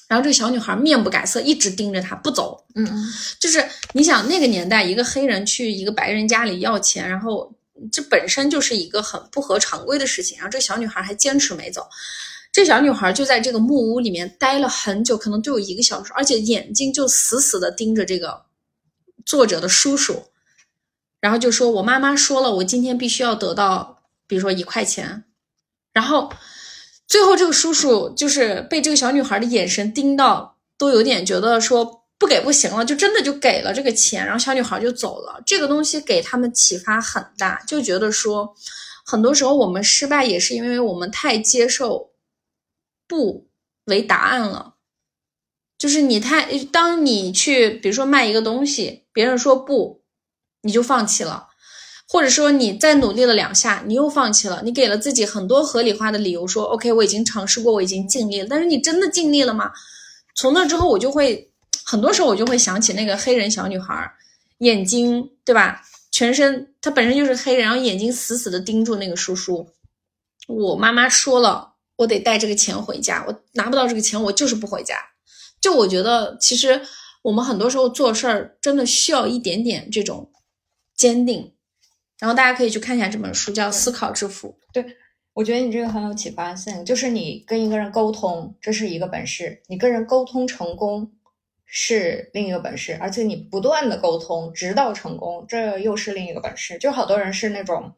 然后这个小女孩面不改色，一直盯着他不走。嗯嗯，就是你想那个年代，一个黑人去一个白人家里要钱，然后这本身就是一个很不合常规的事情。然后这个小女孩还坚持没走。这小女孩就在这个木屋里面待了很久，可能都有一个小时，而且眼睛就死死的盯着这个作者的叔叔，然后就说：“我妈妈说了，我今天必须要得到，比如说一块钱。”然后最后这个叔叔就是被这个小女孩的眼神盯到，都有点觉得说不给不行了，就真的就给了这个钱，然后小女孩就走了。这个东西给他们启发很大，就觉得说，很多时候我们失败也是因为我们太接受。不为答案了，就是你太当你去，比如说卖一个东西，别人说不，你就放弃了，或者说你再努力了两下，你又放弃了，你给了自己很多合理化的理由，说 OK，我已经尝试过，我已经尽力了，但是你真的尽力了吗？从那之后，我就会很多时候我就会想起那个黑人小女孩，眼睛对吧？全身她本身就是黑人，然后眼睛死死的盯住那个叔叔。我妈妈说了。我得带这个钱回家，我拿不到这个钱，我就是不回家。就我觉得，其实我们很多时候做事儿真的需要一点点这种坚定。然后大家可以去看一下这本书，叫《思考致富》。对，我觉得你这个很有启发性。就是你跟一个人沟通，这是一个本事；你跟人沟通成功，是另一个本事，而且你不断的沟通，直到成功，这又是另一个本事。就好多人是那种，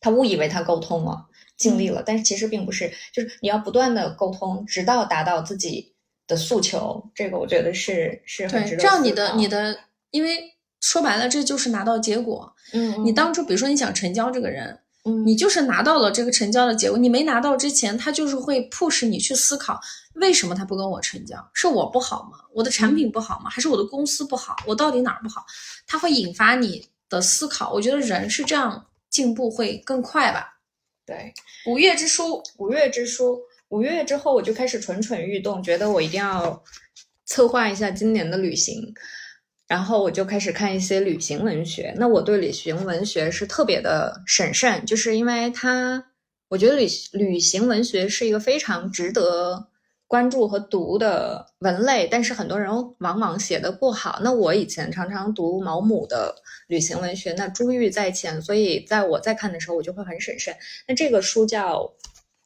他误以为他沟通了，尽力了，但是其实并不是，就是你要不断的沟通，直到达到自己的诉求。这个我觉得是是很值对，得这样你的你的，因为说白了，这就是拿到结果。嗯，你当初比如说你想成交这个人，嗯你就是拿到了这个成交的结果，你没拿到之前，他就是会 push 你去思考，为什么他不跟我成交？是我不好吗？我的产品不好吗？还是我的公司不好？我到底哪儿不好？他会引发你的思考。我觉得人是这样进步会更快吧。对。五月之书，五月之书，五月之后我就开始蠢蠢欲动，觉得我一定要策划一下今年的旅行，然后我就开始看一些旅行文学。那我对旅行文学是特别的审慎，就是因为它，我觉得旅旅行文学是一个非常值得关注和读的文类，但是很多人往往写的不好。那我以前常常读毛姆的旅行文学，那珠玉在前，所以在我在看的时候，我就会很审慎。那这个书叫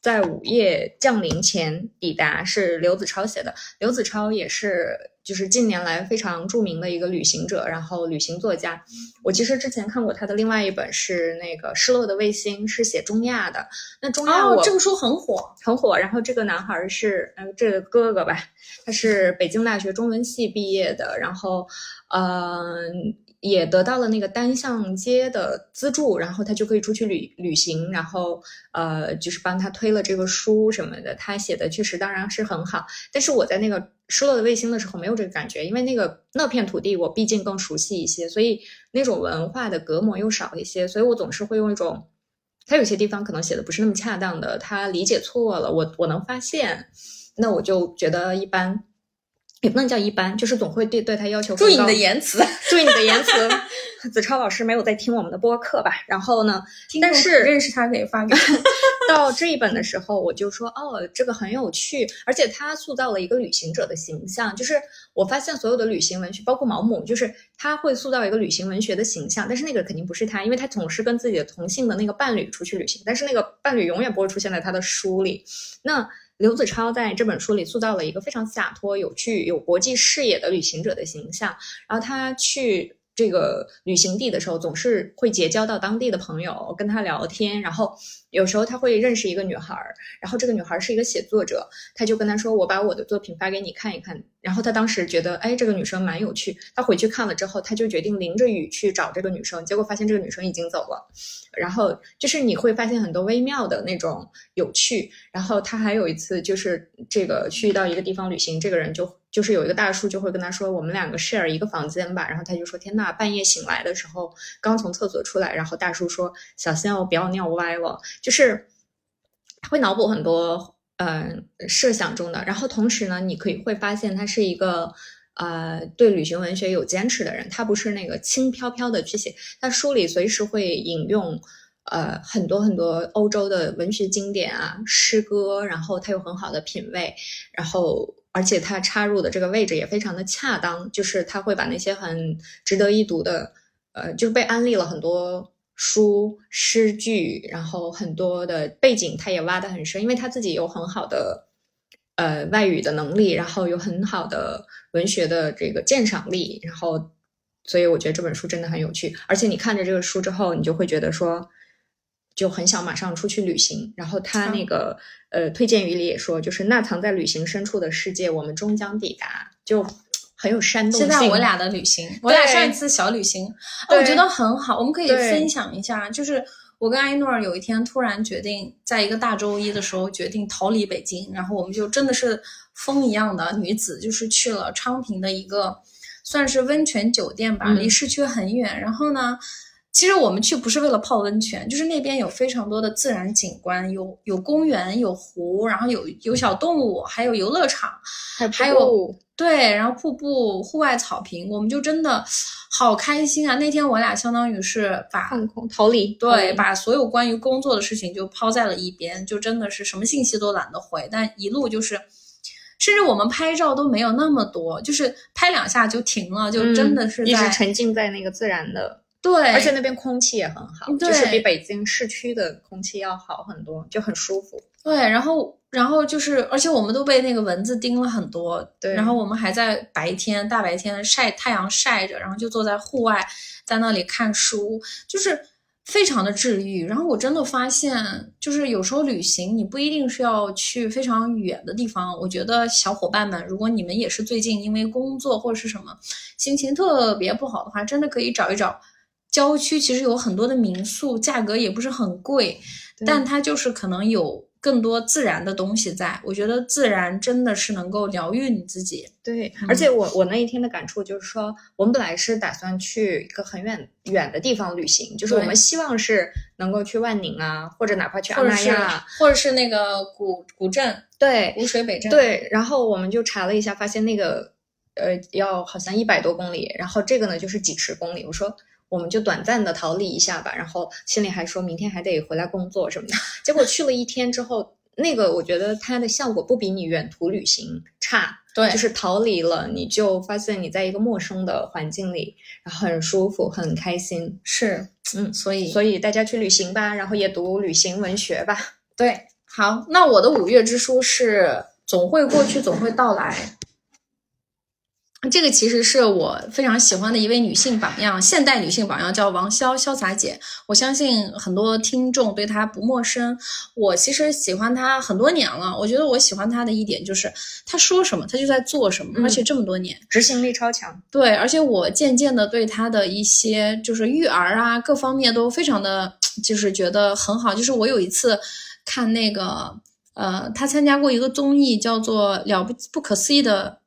在午夜降临前抵达，是刘子超写的。刘子超也是就是近年来非常著名的一个旅行者，然后旅行作家。我其实之前看过他的另外一本是那个《失落的卫星》，是写中亚的。那中亚我、哦，这个书很火。很火。然后这个男孩是呃，这个哥哥吧，他是北京大学中文系毕业的，然后嗯、也得到了那个单向街的资助，然后他就可以出去旅旅行，然后呃，就是帮他推了这个书什么的。他写的确实当然是很好，但是我在那个失落的卫星的时候没有这个感觉，因为那个那片土地我毕竟更熟悉一些，所以那种文化的隔膜又少一些，所以我总是会用一种。他有些地方可能写的不是那么恰当的，他理解错了，我我能发现，那我就觉得一般，也不能叫一般，就是总会对对他要求注意你的言辞，注意你的言辞。子超老师没有在听我们的播客吧？然后呢，但是认识他可以发给他。到这一本的时候，我就说哦，这个很有趣，而且他塑造了一个旅行者的形象。就是我发现所有的旅行文学，包括毛姆，就是他会塑造一个旅行文学的形象，但是那个肯定不是他，因为他总是跟自己的同性的那个伴侣出去旅行，但是那个伴侣永远不会出现在他的书里。那刘子超在这本书里塑造了一个非常洒脱、有趣、有国际视野的旅行者的形象，然后他去。这个旅行地的时候，总是会结交到当地的朋友，跟他聊天。然后有时候他会认识一个女孩儿，然后这个女孩儿是一个写作者，他就跟他说：“我把我的作品发给你看一看。”然后他当时觉得，哎，这个女生蛮有趣。他回去看了之后，他就决定淋着雨去找这个女生，结果发现这个女生已经走了。然后就是你会发现很多微妙的那种有趣。然后他还有一次就是这个去到一个地方旅行，这个人就就是有一个大叔就会跟他说：“我们两个 share 一个房间吧。”然后他就说：“天呐，半夜醒来的时候刚从厕所出来。”然后大叔说：“小心哦，不要尿歪了。”就是会脑补很多嗯、呃、设想中的。然后同时呢，你可以会发现他是一个。呃，对旅行文学有坚持的人，他不是那个轻飘飘的去写，他书里随时会引用呃很多很多欧洲的文学经典啊、诗歌，然后他有很好的品味，然后而且他插入的这个位置也非常的恰当，就是他会把那些很值得一读的，呃，就是被安利了很多书、诗句，然后很多的背景他也挖得很深，因为他自己有很好的。呃，外语的能力，然后有很好的文学的这个鉴赏力，然后，所以我觉得这本书真的很有趣。而且你看着这个书之后，你就会觉得说，就很想马上出去旅行。然后他那个、嗯、呃推荐语里也说，就是那藏在旅行深处的世界，我们终将抵达，就很有煽动性。现在我俩的旅行，我俩上一次小旅行，哦、我觉得很好，我们可以分享一下，就是。我跟艾诺尔有一天突然决定，在一个大周一的时候决定逃离北京，然后我们就真的是风一样的女子，就是去了昌平的一个算是温泉酒店吧，嗯、离市区很远。然后呢，其实我们去不是为了泡温泉，就是那边有非常多的自然景观，有有公园，有湖，然后有有小动物，还有游乐场，还还有对，然后瀑布、户外草坪，我们就真的。好开心啊！那天我俩相当于是把放空逃离，对，把所有关于工作的事情就抛在了一边，就真的是什么信息都懒得回。但一路就是，甚至我们拍照都没有那么多，就是拍两下就停了，就真的是、嗯、一直沉浸在那个自然的对，而且那边空气也很好，就是比北京市区的空气要好很多，就很舒服。对，然后然后就是，而且我们都被那个蚊子叮了很多，对然后我们还在白天大白天晒太阳晒着，然后就坐在户外，在那里看书，就是非常的治愈。然后我真的发现，就是有时候旅行你不一定是要去非常远的地方，我觉得小伙伴们，如果你们也是最近因为工作或者是什么心情特别不好的话，真的可以找一找。郊区其实有很多的民宿，价格也不是很贵，但它就是可能有更多自然的东西在。我觉得自然真的是能够疗愈你自己。对，嗯而且我我那一天的感触就是说，我们本来是打算去一个很远远的地方旅行，就是我们希望是能够去万宁啊，或者哪怕去阿那亚，或者是那个古古镇对古水北镇，对。然后我们就查了一下，发现那个呃要好像一百多公里，然后这个呢就是几十公里。我说。我们就短暂的逃离一下吧，然后心里还说明天还得回来工作什么的。结果去了一天之后，那个我觉得它的效果不比你远途旅行差，对，就是逃离了，你就发现你在一个陌生的环境里，然后很舒服，很开心。是嗯，所以所以大家去旅行吧，然后也读旅行文学吧。对，好，那我的五月之书是总会过去，总会到来。这个其实是我非常喜欢的一位女性榜样，现代女性榜样叫王潇，潇洒姐。我相信很多听众对她不陌生。我其实喜欢她很多年了。我觉得我喜欢她的一点就是，她说什么她就在做什么，嗯而且这么多年，执行力超强。对，而且我渐渐的对她的一些就是育儿啊各方面都非常的，就是觉得很好。就是我有一次看那个呃，她参加过一个综艺，叫做《了不不可思议的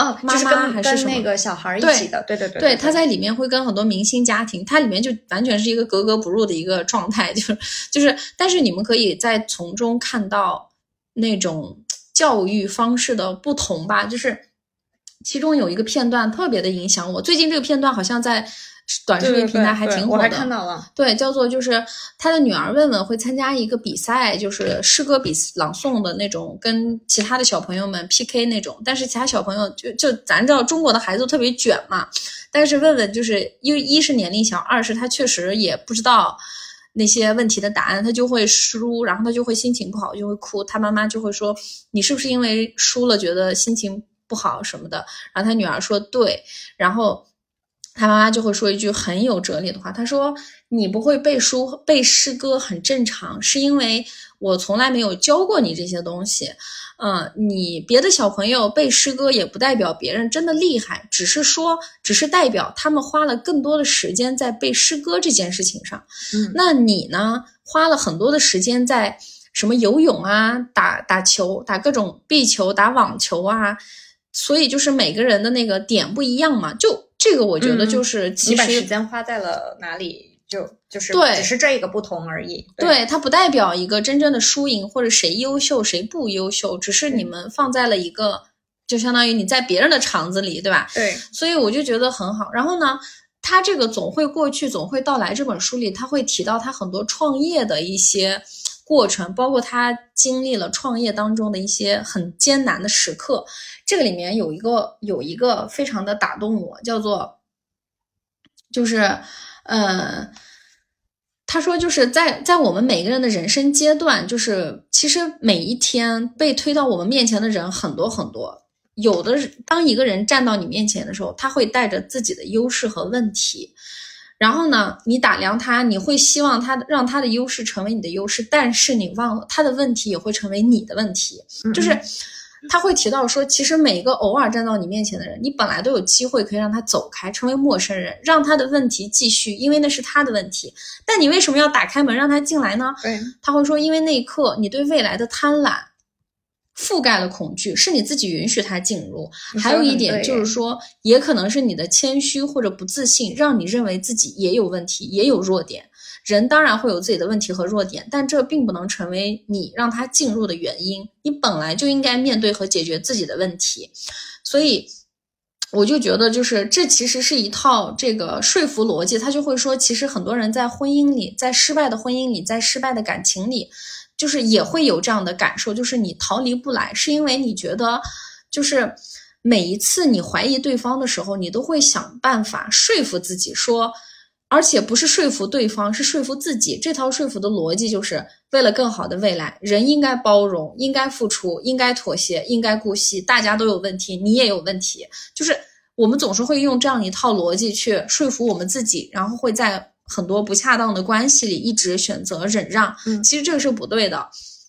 哦，妈就是跟妈还是那个小孩儿一对起的，对对对对，他在里面会跟很多明星家庭，他里面就完全是一个格格不入的一个状态，就是就是，但是你们可以在从中看到那种教育方式的不同吧，就是其中有一个片段特别的影响我，最近这个片段好像在短视频平台还挺火的，对我还看到了。对，叫做就是他的女儿问问会参加一个比赛，就是诗歌比朗诵的那种，跟其他的小朋友们 PK 那种。但是其他小朋友就就咱知道中国的孩子都特别卷嘛，但是问问就是因为一是年龄小，二是他确实也不知道那些问题的答案，他就会输，然后他就会心情不好，就会哭。他妈妈就会说你是不是因为输了觉得心情不好什么的？然后他女儿说对，然后。他妈妈就会说一句很有哲理的话，他说：“你不会背书、背诗歌很正常，是因为我从来没有教过你这些东西。嗯，你别的小朋友背诗歌也不代表别人真的厉害，只是说，只是代表他们花了更多的时间在背诗歌这件事情上。嗯，那你呢，花了很多的时间在什么游泳啊、打打球、打各种壁球、打网球啊，所以就是每个人的那个点不一样嘛，就。”这个我觉得就是，其嗯你把时间花在了哪里，就就是对只是这个不同而已。对它不代表一个真正的输赢或者谁优秀谁不优秀，只是你们放在了一个，就相当于你在别人的场子里，对吧？对，所以我就觉得很好。然后呢，他这个总会过去，总会到来这本书里，他会提到他很多创业的一些过程，包括他经历了创业当中的一些很艰难的时刻。这个里面有一个有一个非常的打动我，叫做，就是，呃，他说就是在在我们每个人的人生阶段，就是其实每一天被推到我们面前的人很多很多。有的当一个人站到你面前的时候，他会带着自己的优势和问题，然后呢，你打量他，你会希望他让他的优势成为你的优势，但是你忘了他的问题也会成为你的问题，就是。他会提到说，其实每一个偶尔站到你面前的人，你本来都有机会可以让他走开，成为陌生人，让他的问题继续，因为那是他的问题。但你为什么要打开门让他进来呢？对，他会说，因为那一刻你对未来的贪婪覆盖了恐惧，是你自己允许他进入。还有一点就是说，也可能是你的谦虚或者不自信，让你认为自己也有问题，也有弱点。人当然会有自己的问题和弱点，但这并不能成为你让他进入的原因。你本来就应该面对和解决自己的问题，所以我就觉得，就是这其实是一套这个说服逻辑。他就会说，其实很多人在婚姻里，在失败的婚姻里，在失败的感情里，就是也会有这样的感受，就是你逃离不来，是因为你觉得，就是每一次你怀疑对方的时候，你都会想办法说服自己说。而且不是说服对方，是说服自己。这套说服的逻辑就是为了更好的未来，人应该包容，应该付出，应该妥协，应该顾惜。大家都有问题，你也有问题，就是我们总是会用这样一套逻辑去说服我们自己，然后会在很多不恰当的关系里一直选择忍让。嗯其实这个是不对的。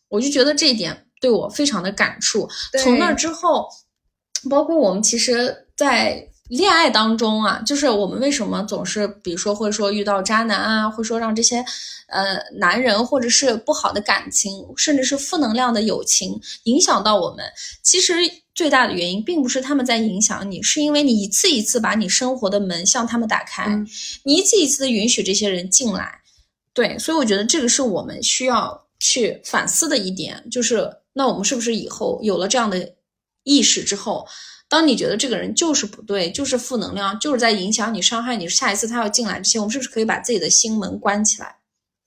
我就觉得这一点对我非常的感触。从那之后，包括我们其实，在恋爱当中啊，就是我们为什么总是，比如说会说遇到渣男啊，会说让这些呃男人或者是不好的感情，甚至是负能量的友情影响到我们。其实最大的原因并不是他们在影响你，是因为你一次一次把你生活的门向他们打开，嗯你一次一次的允许这些人进来。对，所以我觉得这个是我们需要去反思的一点，就是那我们是不是以后有了这样的意识之后，当你觉得这个人就是不对，就是负能量，就是在影响你、伤害你，下一次他要进来之前，我们是不是可以把自己的心门关起来？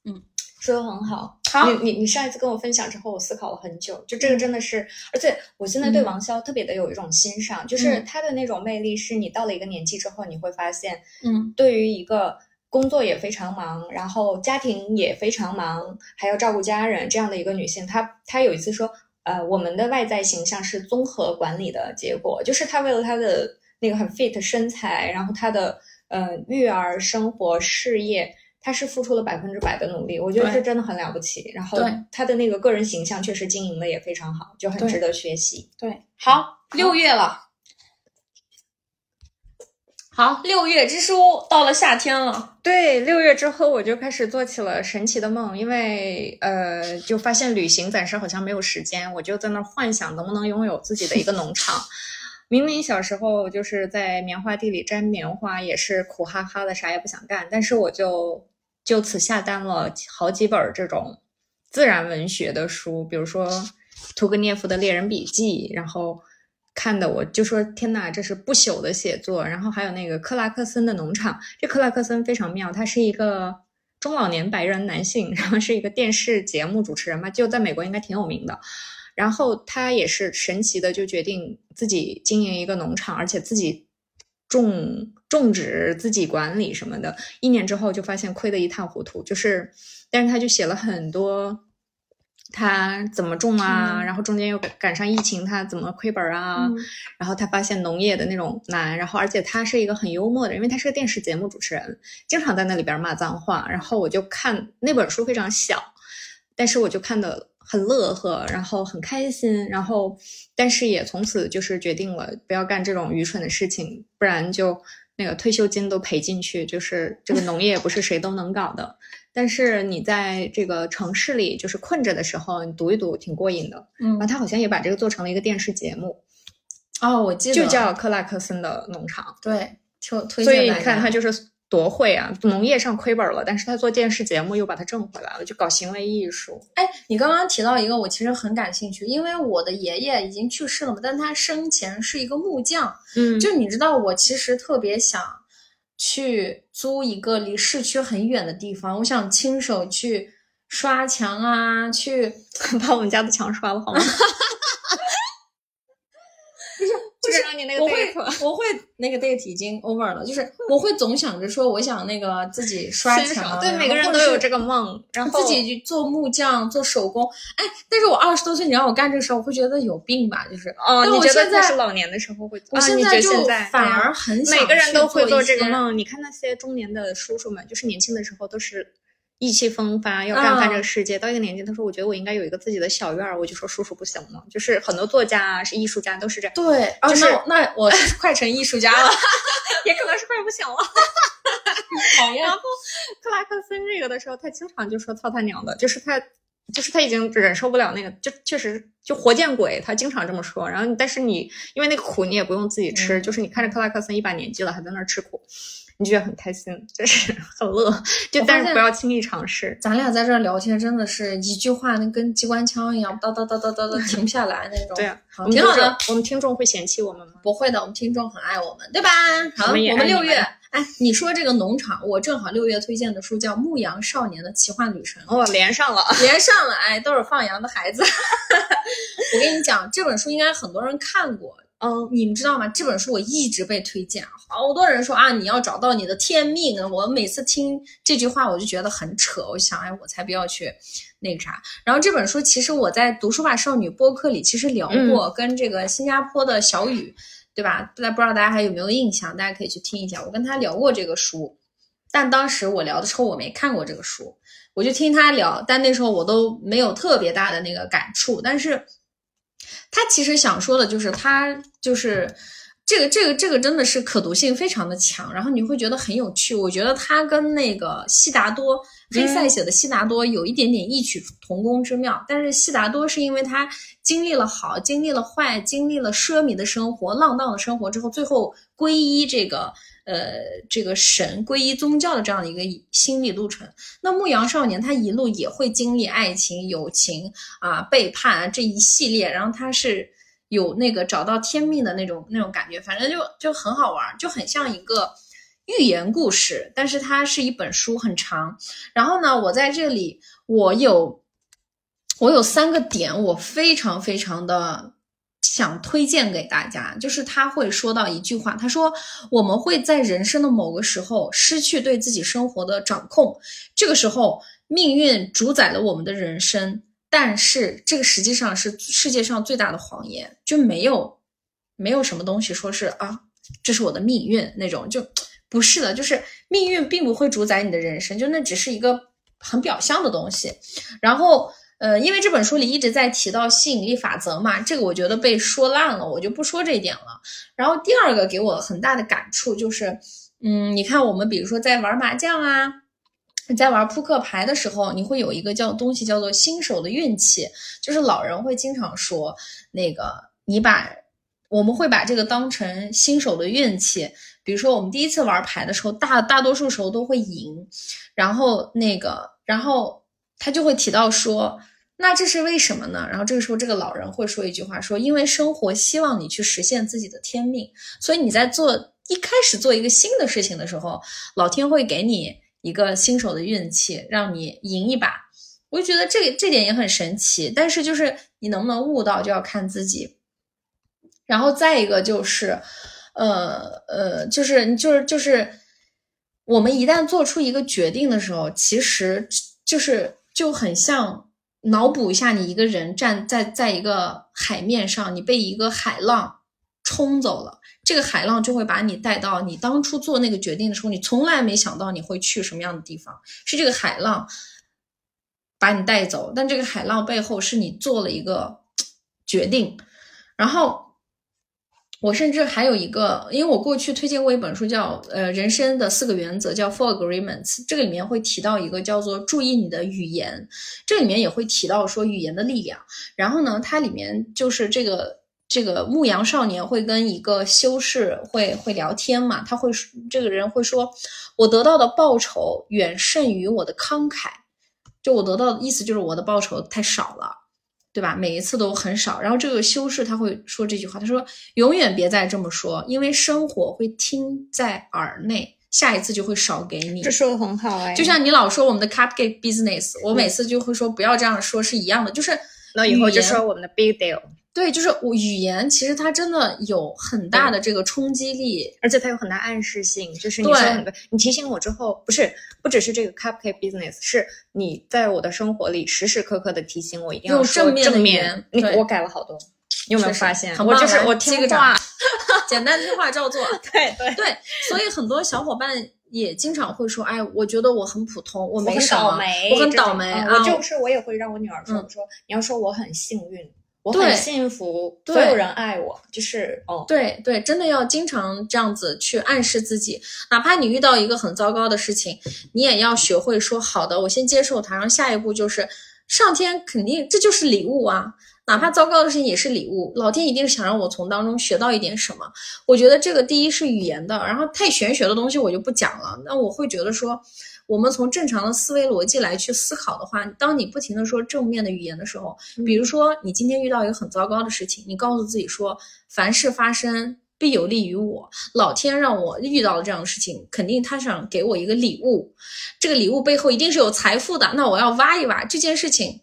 嗯说的很好。好你你你上一次跟我分享之后，我思考了很久。就这个真的是，而且我现在对嗯王潇特别的有一种欣赏，就是嗯他的那种魅力，是你到了一个年纪之后，你会发现，嗯对于一个工作也非常忙，然后家庭也非常忙，还要照顾家人这样的一个女性，她她有一次说，呃，我们的外在形象是综合管理的结果，就是他为了他的那个很 fit 身材，然后他的呃育儿、生活、事业。他是付出了百分之百的努力，我觉得这真的很了不起。然后他的那个个人形象确实经营的也非常好，就很值得学习。对，好，六月了。好，六月之书到了夏天了，对，六月之后我就开始做起了神奇的梦，因为呃，就发现旅行暂时好像没有时间，我就在那儿幻想能不能拥有自己的一个农场。明明小时候就是在棉花地里摘棉花，也是苦哈哈的，啥也不想干，但是我就就此下单了好几本这种自然文学的书，比如说屠格涅夫的《猎人笔记》，然后看的我就说天呐，这是不朽的写作。然后还有那个克拉克森的农场，这克拉克森非常妙，他是一个中老年白人男性，然后是一个电视节目主持人嘛，就在美国应该挺有名的。然后他也是神奇的，就决定自己经营一个农场，而且自己种种植、自己管理什么的。一年之后就发现亏得一塌糊涂，就是，但是他就写了很多他怎么种啊，嗯然后中间又赶赶上疫情，他怎么亏本啊，嗯然后他发现农业的那种难，然后而且他是一个很幽默的人，因为他是个电视节目主持人，经常在那里边骂脏话。然后我就看那本书非常小，但是我就看的很乐呵，然后很开心，然后但是也从此就是决定了不要干这种愚蠢的事情，不然就那个退休金都赔进去。就是这个农业不是谁都能搞的，但是你在这个城市里就是困着的时候，你读一读挺过瘾的。嗯然后他好像也把这个做成了一个电视节目，哦，我记得就叫克拉克森的农场。对，推推所以你看他就是多会啊，农业上亏本了，但是他做电视节目又把它挣回来了，就搞行为艺术。哎，你刚刚提到一个，我其实很感兴趣，因为我的爷爷已经去世了嘛，但他生前是一个木匠，嗯就你知道，我其实特别想去租一个离市区很远的地方，我想亲手去刷墙啊，去 把我们家的墙刷了好吗？就是让你那个我会我会那个 date 已经 over 了，就是我会总想着说，我想那个自己刷墙，对每个人都有这个梦，然后自己去做木匠、做手工。哎，但是我二十多岁，你让我干这个事儿，我会觉得有病吧？就是哦，但你觉得我现在是老年的时候会做？我现在就在反而很想每个人都会做这个梦。你看那些中年的叔叔们，就是年轻的时候都是意气风发，要干翻这个世界。到一个年纪，他说：“我觉得我应该有一个自己的小院儿。”我就说：“叔叔不行吗？”就是很多作家啊，是艺术家都是这样，对，啊就是那那我是 快成艺术家了，也可能是快不行了。讨厌然后克拉克森这个的时候，他经常就说操他娘的，就是他，就是他已经忍受不了那个，就确实就活见鬼，他经常这么说。然后，但是你因为那个苦你也不用自己吃，嗯就是你看着克拉克森一把年纪了还在那儿吃苦，你就觉得很开心，就是 很乐。就但是不要轻易尝试。咱俩在这儿聊天，真的是一句话那跟机关枪一样，叨叨叨叨叨叨停不下来那种。对啊，好我们听众挺好的。我们听众会嫌弃我们吗？不会的，我们听众很爱我们，对吧？好，我我们六月哎，你说这个农场，我正好六月推荐的书叫《牧羊少年的奇幻旅程》，哦，连上了。连上了，哎，都是放羊的孩子。我跟你讲，这本书应该很多人看过，嗯，你们知道吗？这本书我一直被推荐，好多人说啊，你要找到你的天命。我每次听这句话，我就觉得很扯。我想，哎，我才不要去那个啥。然后这本书其实我在读书吧少女播客里其实聊过，跟这个新加坡的小雨，对吧？不知道大家还有没有印象？大家可以去听一下，我跟他聊过这个书。但当时我聊的时候，我没看过这个书，我就听他聊。但那时候我都没有特别大的那个感触，但是。他其实想说的就是，他就是这个这个这个真的是可读性非常的强，然后你会觉得很有趣。我觉得他跟那个悉达多黑塞写的悉达多有一点点异曲同工之妙，但是悉达多是因为他经历了好，经历了坏，经历了奢靡的生活、浪荡的生活之后，最后皈依这个。呃，这个神皈依宗教的这样的一个心理路程，那牧羊少年他一路也会经历爱情、友情啊、背叛啊这一系列，然后他是有那个找到天命的那种那种感觉，反正就就很好玩，就很像一个寓言故事，但是它是一本书，很长。然后呢，我在这里我有我有三个点，我非常非常的。想推荐给大家，就是他会说到一句话，他说我们会在人生的某个时候失去对自己生活的掌控，这个时候命运主宰了我们的人生，但是这个实际上是世界上最大的谎言，就没有没有什么东西说是啊，这是我的命运那种，就不是的，就是命运并不会主宰你的人生，就那只是一个很表象的东西，然后。呃，因为这本书里一直在提到吸引力法则嘛，这个我觉得被说烂了，我就不说这一点了。然后第二个给我很大的感触就是，嗯，你看我们比如说在玩麻将啊，在玩扑克牌的时候，你会有一个叫东西叫做新手的运气，就是老人会经常说，那个你把我们会把这个当成新手的运气，比如说我们第一次玩牌的时候，大大多数时候都会赢，然后那个，然后他就会提到说。那这是为什么呢？然后这个时候，这个老人会说一句话，说：“因为生活希望你去实现自己的天命，所以你在做一开始做一个新的事情的时候，老天会给你一个新手的运气，让你赢一把。”我就觉得这这点也很神奇。但是就是你能不能悟到，就要看自己。然后再一个就是，呃呃，就是就是就是我们一旦做出一个决定的时候，其实就是就很像。脑补一下，你一个人站在在一个海面上，你被一个海浪冲走了，这个海浪就会把你带到你当初做那个决定的时候，你从来没想到你会去什么样的地方，是这个海浪把你带走，但这个海浪背后是你做了一个决定，然后。我甚至还有一个，因为我过去推荐过一本书，叫《呃人生的四个原则》，叫《Four Agreements》。这个里面会提到一个叫做“注意你的语言”，这里面也会提到说语言的力量。然后呢，它里面就是这个这个牧羊少年会跟一个修士会会聊天嘛，他会这个人会说：“我得到的报酬远胜于我的慷慨。”就我得到的意思就是我的报酬太少了。对吧？每一次都很少。然后这个修士他会说这句话，他说：“永远别再这么说，因为生活会听在耳内，下一次就会少给你。”这说的很好哎。就像你老说我们的 cupcake business，我每次就会说不要这样说，是一样的。就是那以后就说我们的 big deal。对，就是我语言，其实它真的有很大的这个冲击力，而且它有很大暗示性。就是你说很多，你提醒我之后，不是不只是这个 cupcake business，是你在我的生活里时时刻刻的提醒我一定要说正面。你我改了好多，你有没有发现？我就是我听个话，简单听话照做。对对对，所以很多小伙伴也经常会说：“哎，我觉得我很普通，我没什么，我很倒霉。”我就是我也会让我女儿说：“我说你要说我很幸运。”我很幸福，所有人爱我，就是哦，对对，真的要经常这样子去暗示自己，哪怕你遇到一个很糟糕的事情，你也要学会说好的，我先接受它，然后下一步就是上天肯定这就是礼物啊，哪怕糟糕的事情也是礼物，老天一定是想让我从当中学到一点什么。我觉得这个第一是语言的，然后太玄学的东西我就不讲了，那我会觉得说。我们从正常的思维逻辑来去思考的话，当你不停的说正面的语言的时候，比如说你今天遇到一个很糟糕的事情，你告诉自己说，凡事发生必有利于我，老天让我遇到了这样的事情，肯定他想给我一个礼物，这个礼物背后一定是有财富的，那我要挖一挖这件事情，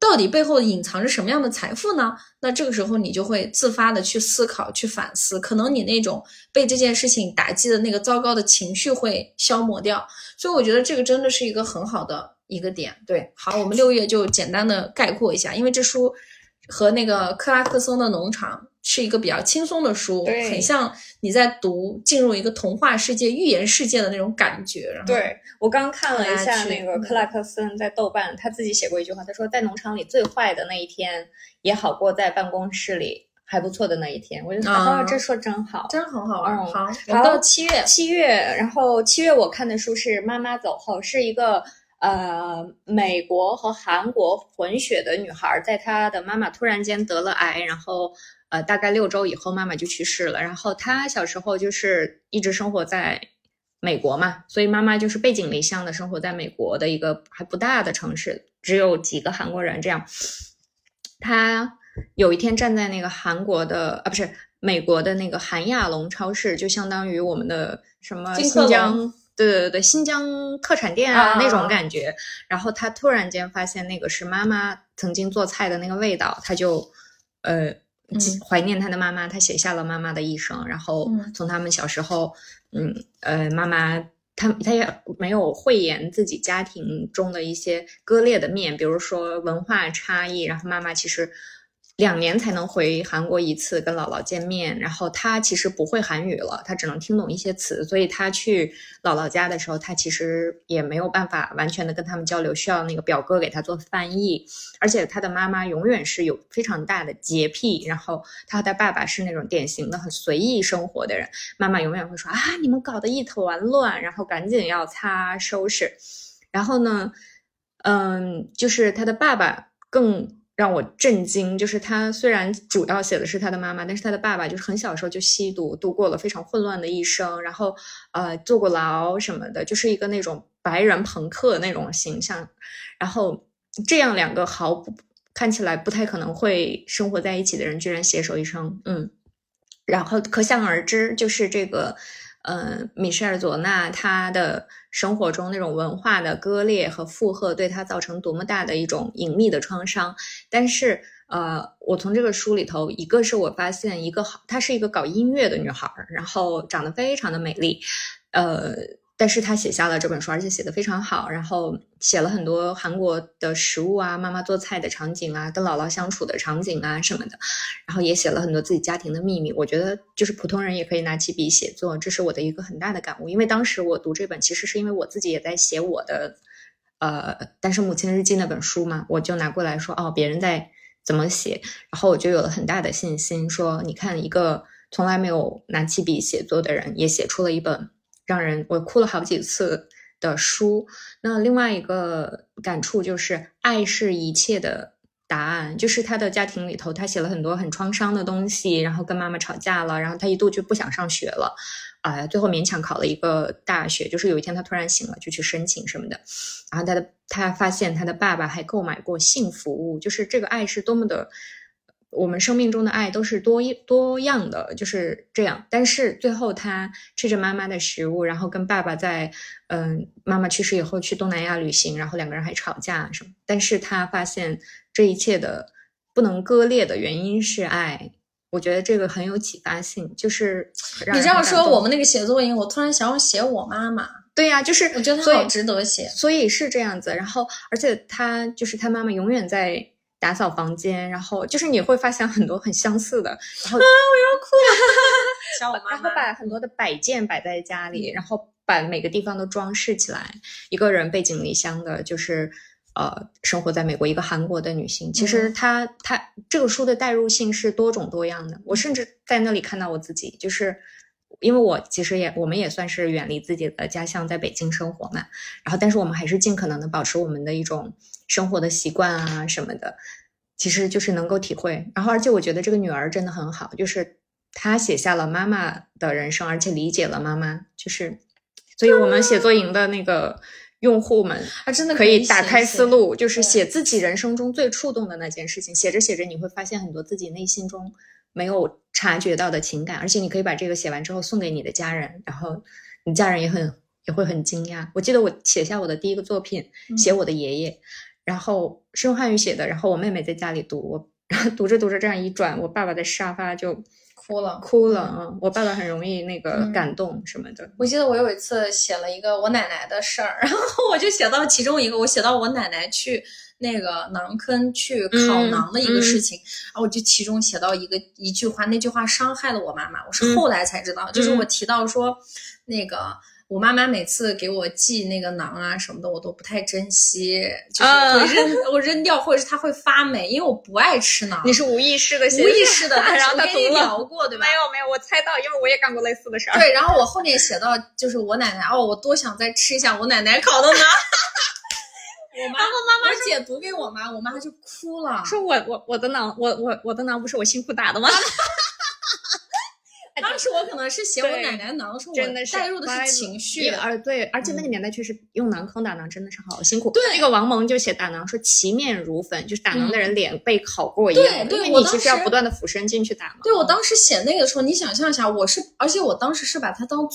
到底背后隐藏着什么样的财富呢？那这个时候你就会自发的去思考、去反思，可能你那种被这件事情打击的那个糟糕的情绪会消磨掉。所以我觉得这个真的是一个很好的一个点。对，好，我们六月就简单的概括一下，因为这书和那个克拉克森的农场。是一个比较轻松的书，很像你在读进入一个童话世界、寓言世界的那种感觉。然后对我刚看了一下那个克拉克森在豆瓣，他自己写过一句话，他说在农场里最坏的那一天，也好过在办公室里还不错的那一天。我就得啊，这说真好，真很好玩。好，好到七月，七月，然后七月我看的书是《妈妈走后》，是一个呃美国和韩国混血的女孩，在她的妈妈突然间得了癌，然后。呃，大概六周以后，妈妈就去世了。然后她小时候就是一直生活在美国嘛，所以妈妈就是背井离乡的生活在美国的一个还不大的城市，只有几个韩国人。这样，她有一天站在那个韩国的啊，不是美国的那个韩亚龙超市，就相当于我们的什么新疆，对对对对，新疆特产店啊那种感觉。然后他突然间发现那个是妈妈曾经做菜的那个味道，他就呃。怀念他的妈妈，他写下了妈妈的一生。然后从他们小时候，嗯呃，妈妈他他也没有讳言自己家庭中的一些割裂的面，比如说文化差异。然后妈妈其实。两年才能回韩国一次跟姥姥见面，然后他其实不会韩语了，他只能听懂一些词，所以他去姥姥家的时候，他其实也没有办法完全的跟他们交流，需要那个表哥给他做翻译。而且他的妈妈永远是有非常大的洁癖，然后他和他爸爸是那种典型的很随意生活的人，妈妈永远会说啊你们搞得一团乱，然后赶紧要擦收拾。然后呢，嗯，就是他的爸爸更。让我震惊，就是他虽然主要写的是他的妈妈，但是他的爸爸就是很小时候就吸毒，度过了非常混乱的一生，然后呃坐过牢什么的，就是一个那种白人朋克那种形象。然后这样两个毫不看起来不太可能会生活在一起的人，居然携手一生，嗯，然后可想而知，就是这个。嗯，米歇尔·佐纳他的生活中那种文化的割裂和负荷，对他造成多么大的一种隐秘的创伤。但是，呃，我从这个书里头，一个是我发现一个好，她是一个搞音乐的女孩，然后长得非常的美丽，呃。但是他写下了这本书，而且写的非常好，然后写了很多韩国的食物啊，妈妈做菜的场景啊，跟姥姥相处的场景啊什么的，然后也写了很多自己家庭的秘密。我觉得就是普通人也可以拿起笔写作，这是我的一个很大的感悟。因为当时我读这本，其实是因为我自己也在写我的，呃，但是母亲日记那本书嘛，我就拿过来说，哦，别人在怎么写，然后我就有了很大的信心，说你看一个从来没有拿起笔写作的人，也写出了一本。让人我哭了好几次的书。那另外一个感触就是，爱是一切的答案。就是他的家庭里头，他写了很多很创伤的东西，然后跟妈妈吵架了，然后他一度就不想上学了，啊，最后勉强考了一个大学。就是有一天他突然醒了，就去申请什么的。然后他的他发现他的爸爸还购买过性服务。就是这个爱是多么的。我们生命中的爱都是多多样的，就是这样。但是最后，他吃着妈妈的食物，然后跟爸爸在，嗯，妈妈去世以后去东南亚旅行，然后两个人还吵架什么。但是他发现这一切的不能割裂的原因是爱。我觉得这个很有启发性，就是你这样说，我们那个写作营，我突然想要写我妈妈。对呀，就是我觉得他好值得写，所以是这样子。然后，而且他就是他妈妈永远在。打扫房间，然后就是你会发现很多很相似的，然后啊，我要哭了，然后把很多的摆件摆在家里，然后把每个地方都装饰起来。一个人背井离乡的，就是呃，生活在美国一个韩国的女性。其实她她这个书的代入性是多种多样的。我甚至在那里看到我自己，就是因为我其实也我们也算是远离自己的家乡，在北京生活嘛。然后，但是我们还是尽可能的保持我们的一种。生活的习惯啊什么的，其实就是能够体会。然后，而且我觉得这个女儿真的很好，就是她写下了妈妈的人生，而且理解了妈妈。就是，所以我们写作营的那个用户们，啊，真的可以打开思路，就是写自己人生中最触动的那件事情。写着写着，你会发现很多自己内心中没有察觉到的情感，而且你可以把这个写完之后送给你的家人，然后你家人也很也会很惊讶。我记得我写下我的第一个作品，写我的爷爷。然后是用汉语写的，然后我妹妹在家里读，我然 后读着读着这样一转，我爸爸在沙发就哭了。哭了嗯，我爸爸很容易那个嗯感动什么的。我记得我有一次写了一个我奶奶的事儿，然后我就写到其中一个，我写到我奶奶去那个馕坑去烤馕的一个事情，然后我就其中写到一个一句话，那句话伤害了我妈妈，我是后来才知道，就是我提到说那个。我妈妈每次给我寄那个馕啊什么的，我都不太珍惜，就是会扔、我扔掉，或者是它会发霉，因为我不爱吃馕。你是无意识的写无意识的，但然后他跟你。聊过，对吧？没有没有，我猜到，因为我也干过类似的事儿。对，然后我后面写到就是我奶奶哦，我多想再吃一下我奶奶烤的馕。我妈，妈妈解读给我妈，我妈就哭了。说我我我的馕，我我我的馕不是我辛苦打的吗？当时我可能是写我对奶奶囊，说真的是我带入的是情绪。而对，而且那个年代确实用囊坑打囊真的是好辛苦。对那个王蒙就写打囊说其面如粉，就是打囊的人脸被烤过一对样，因为你其实要不断的俯身进去打嘛。对我当时写那个的时候，你想象一下，我是，而且我当时是把它当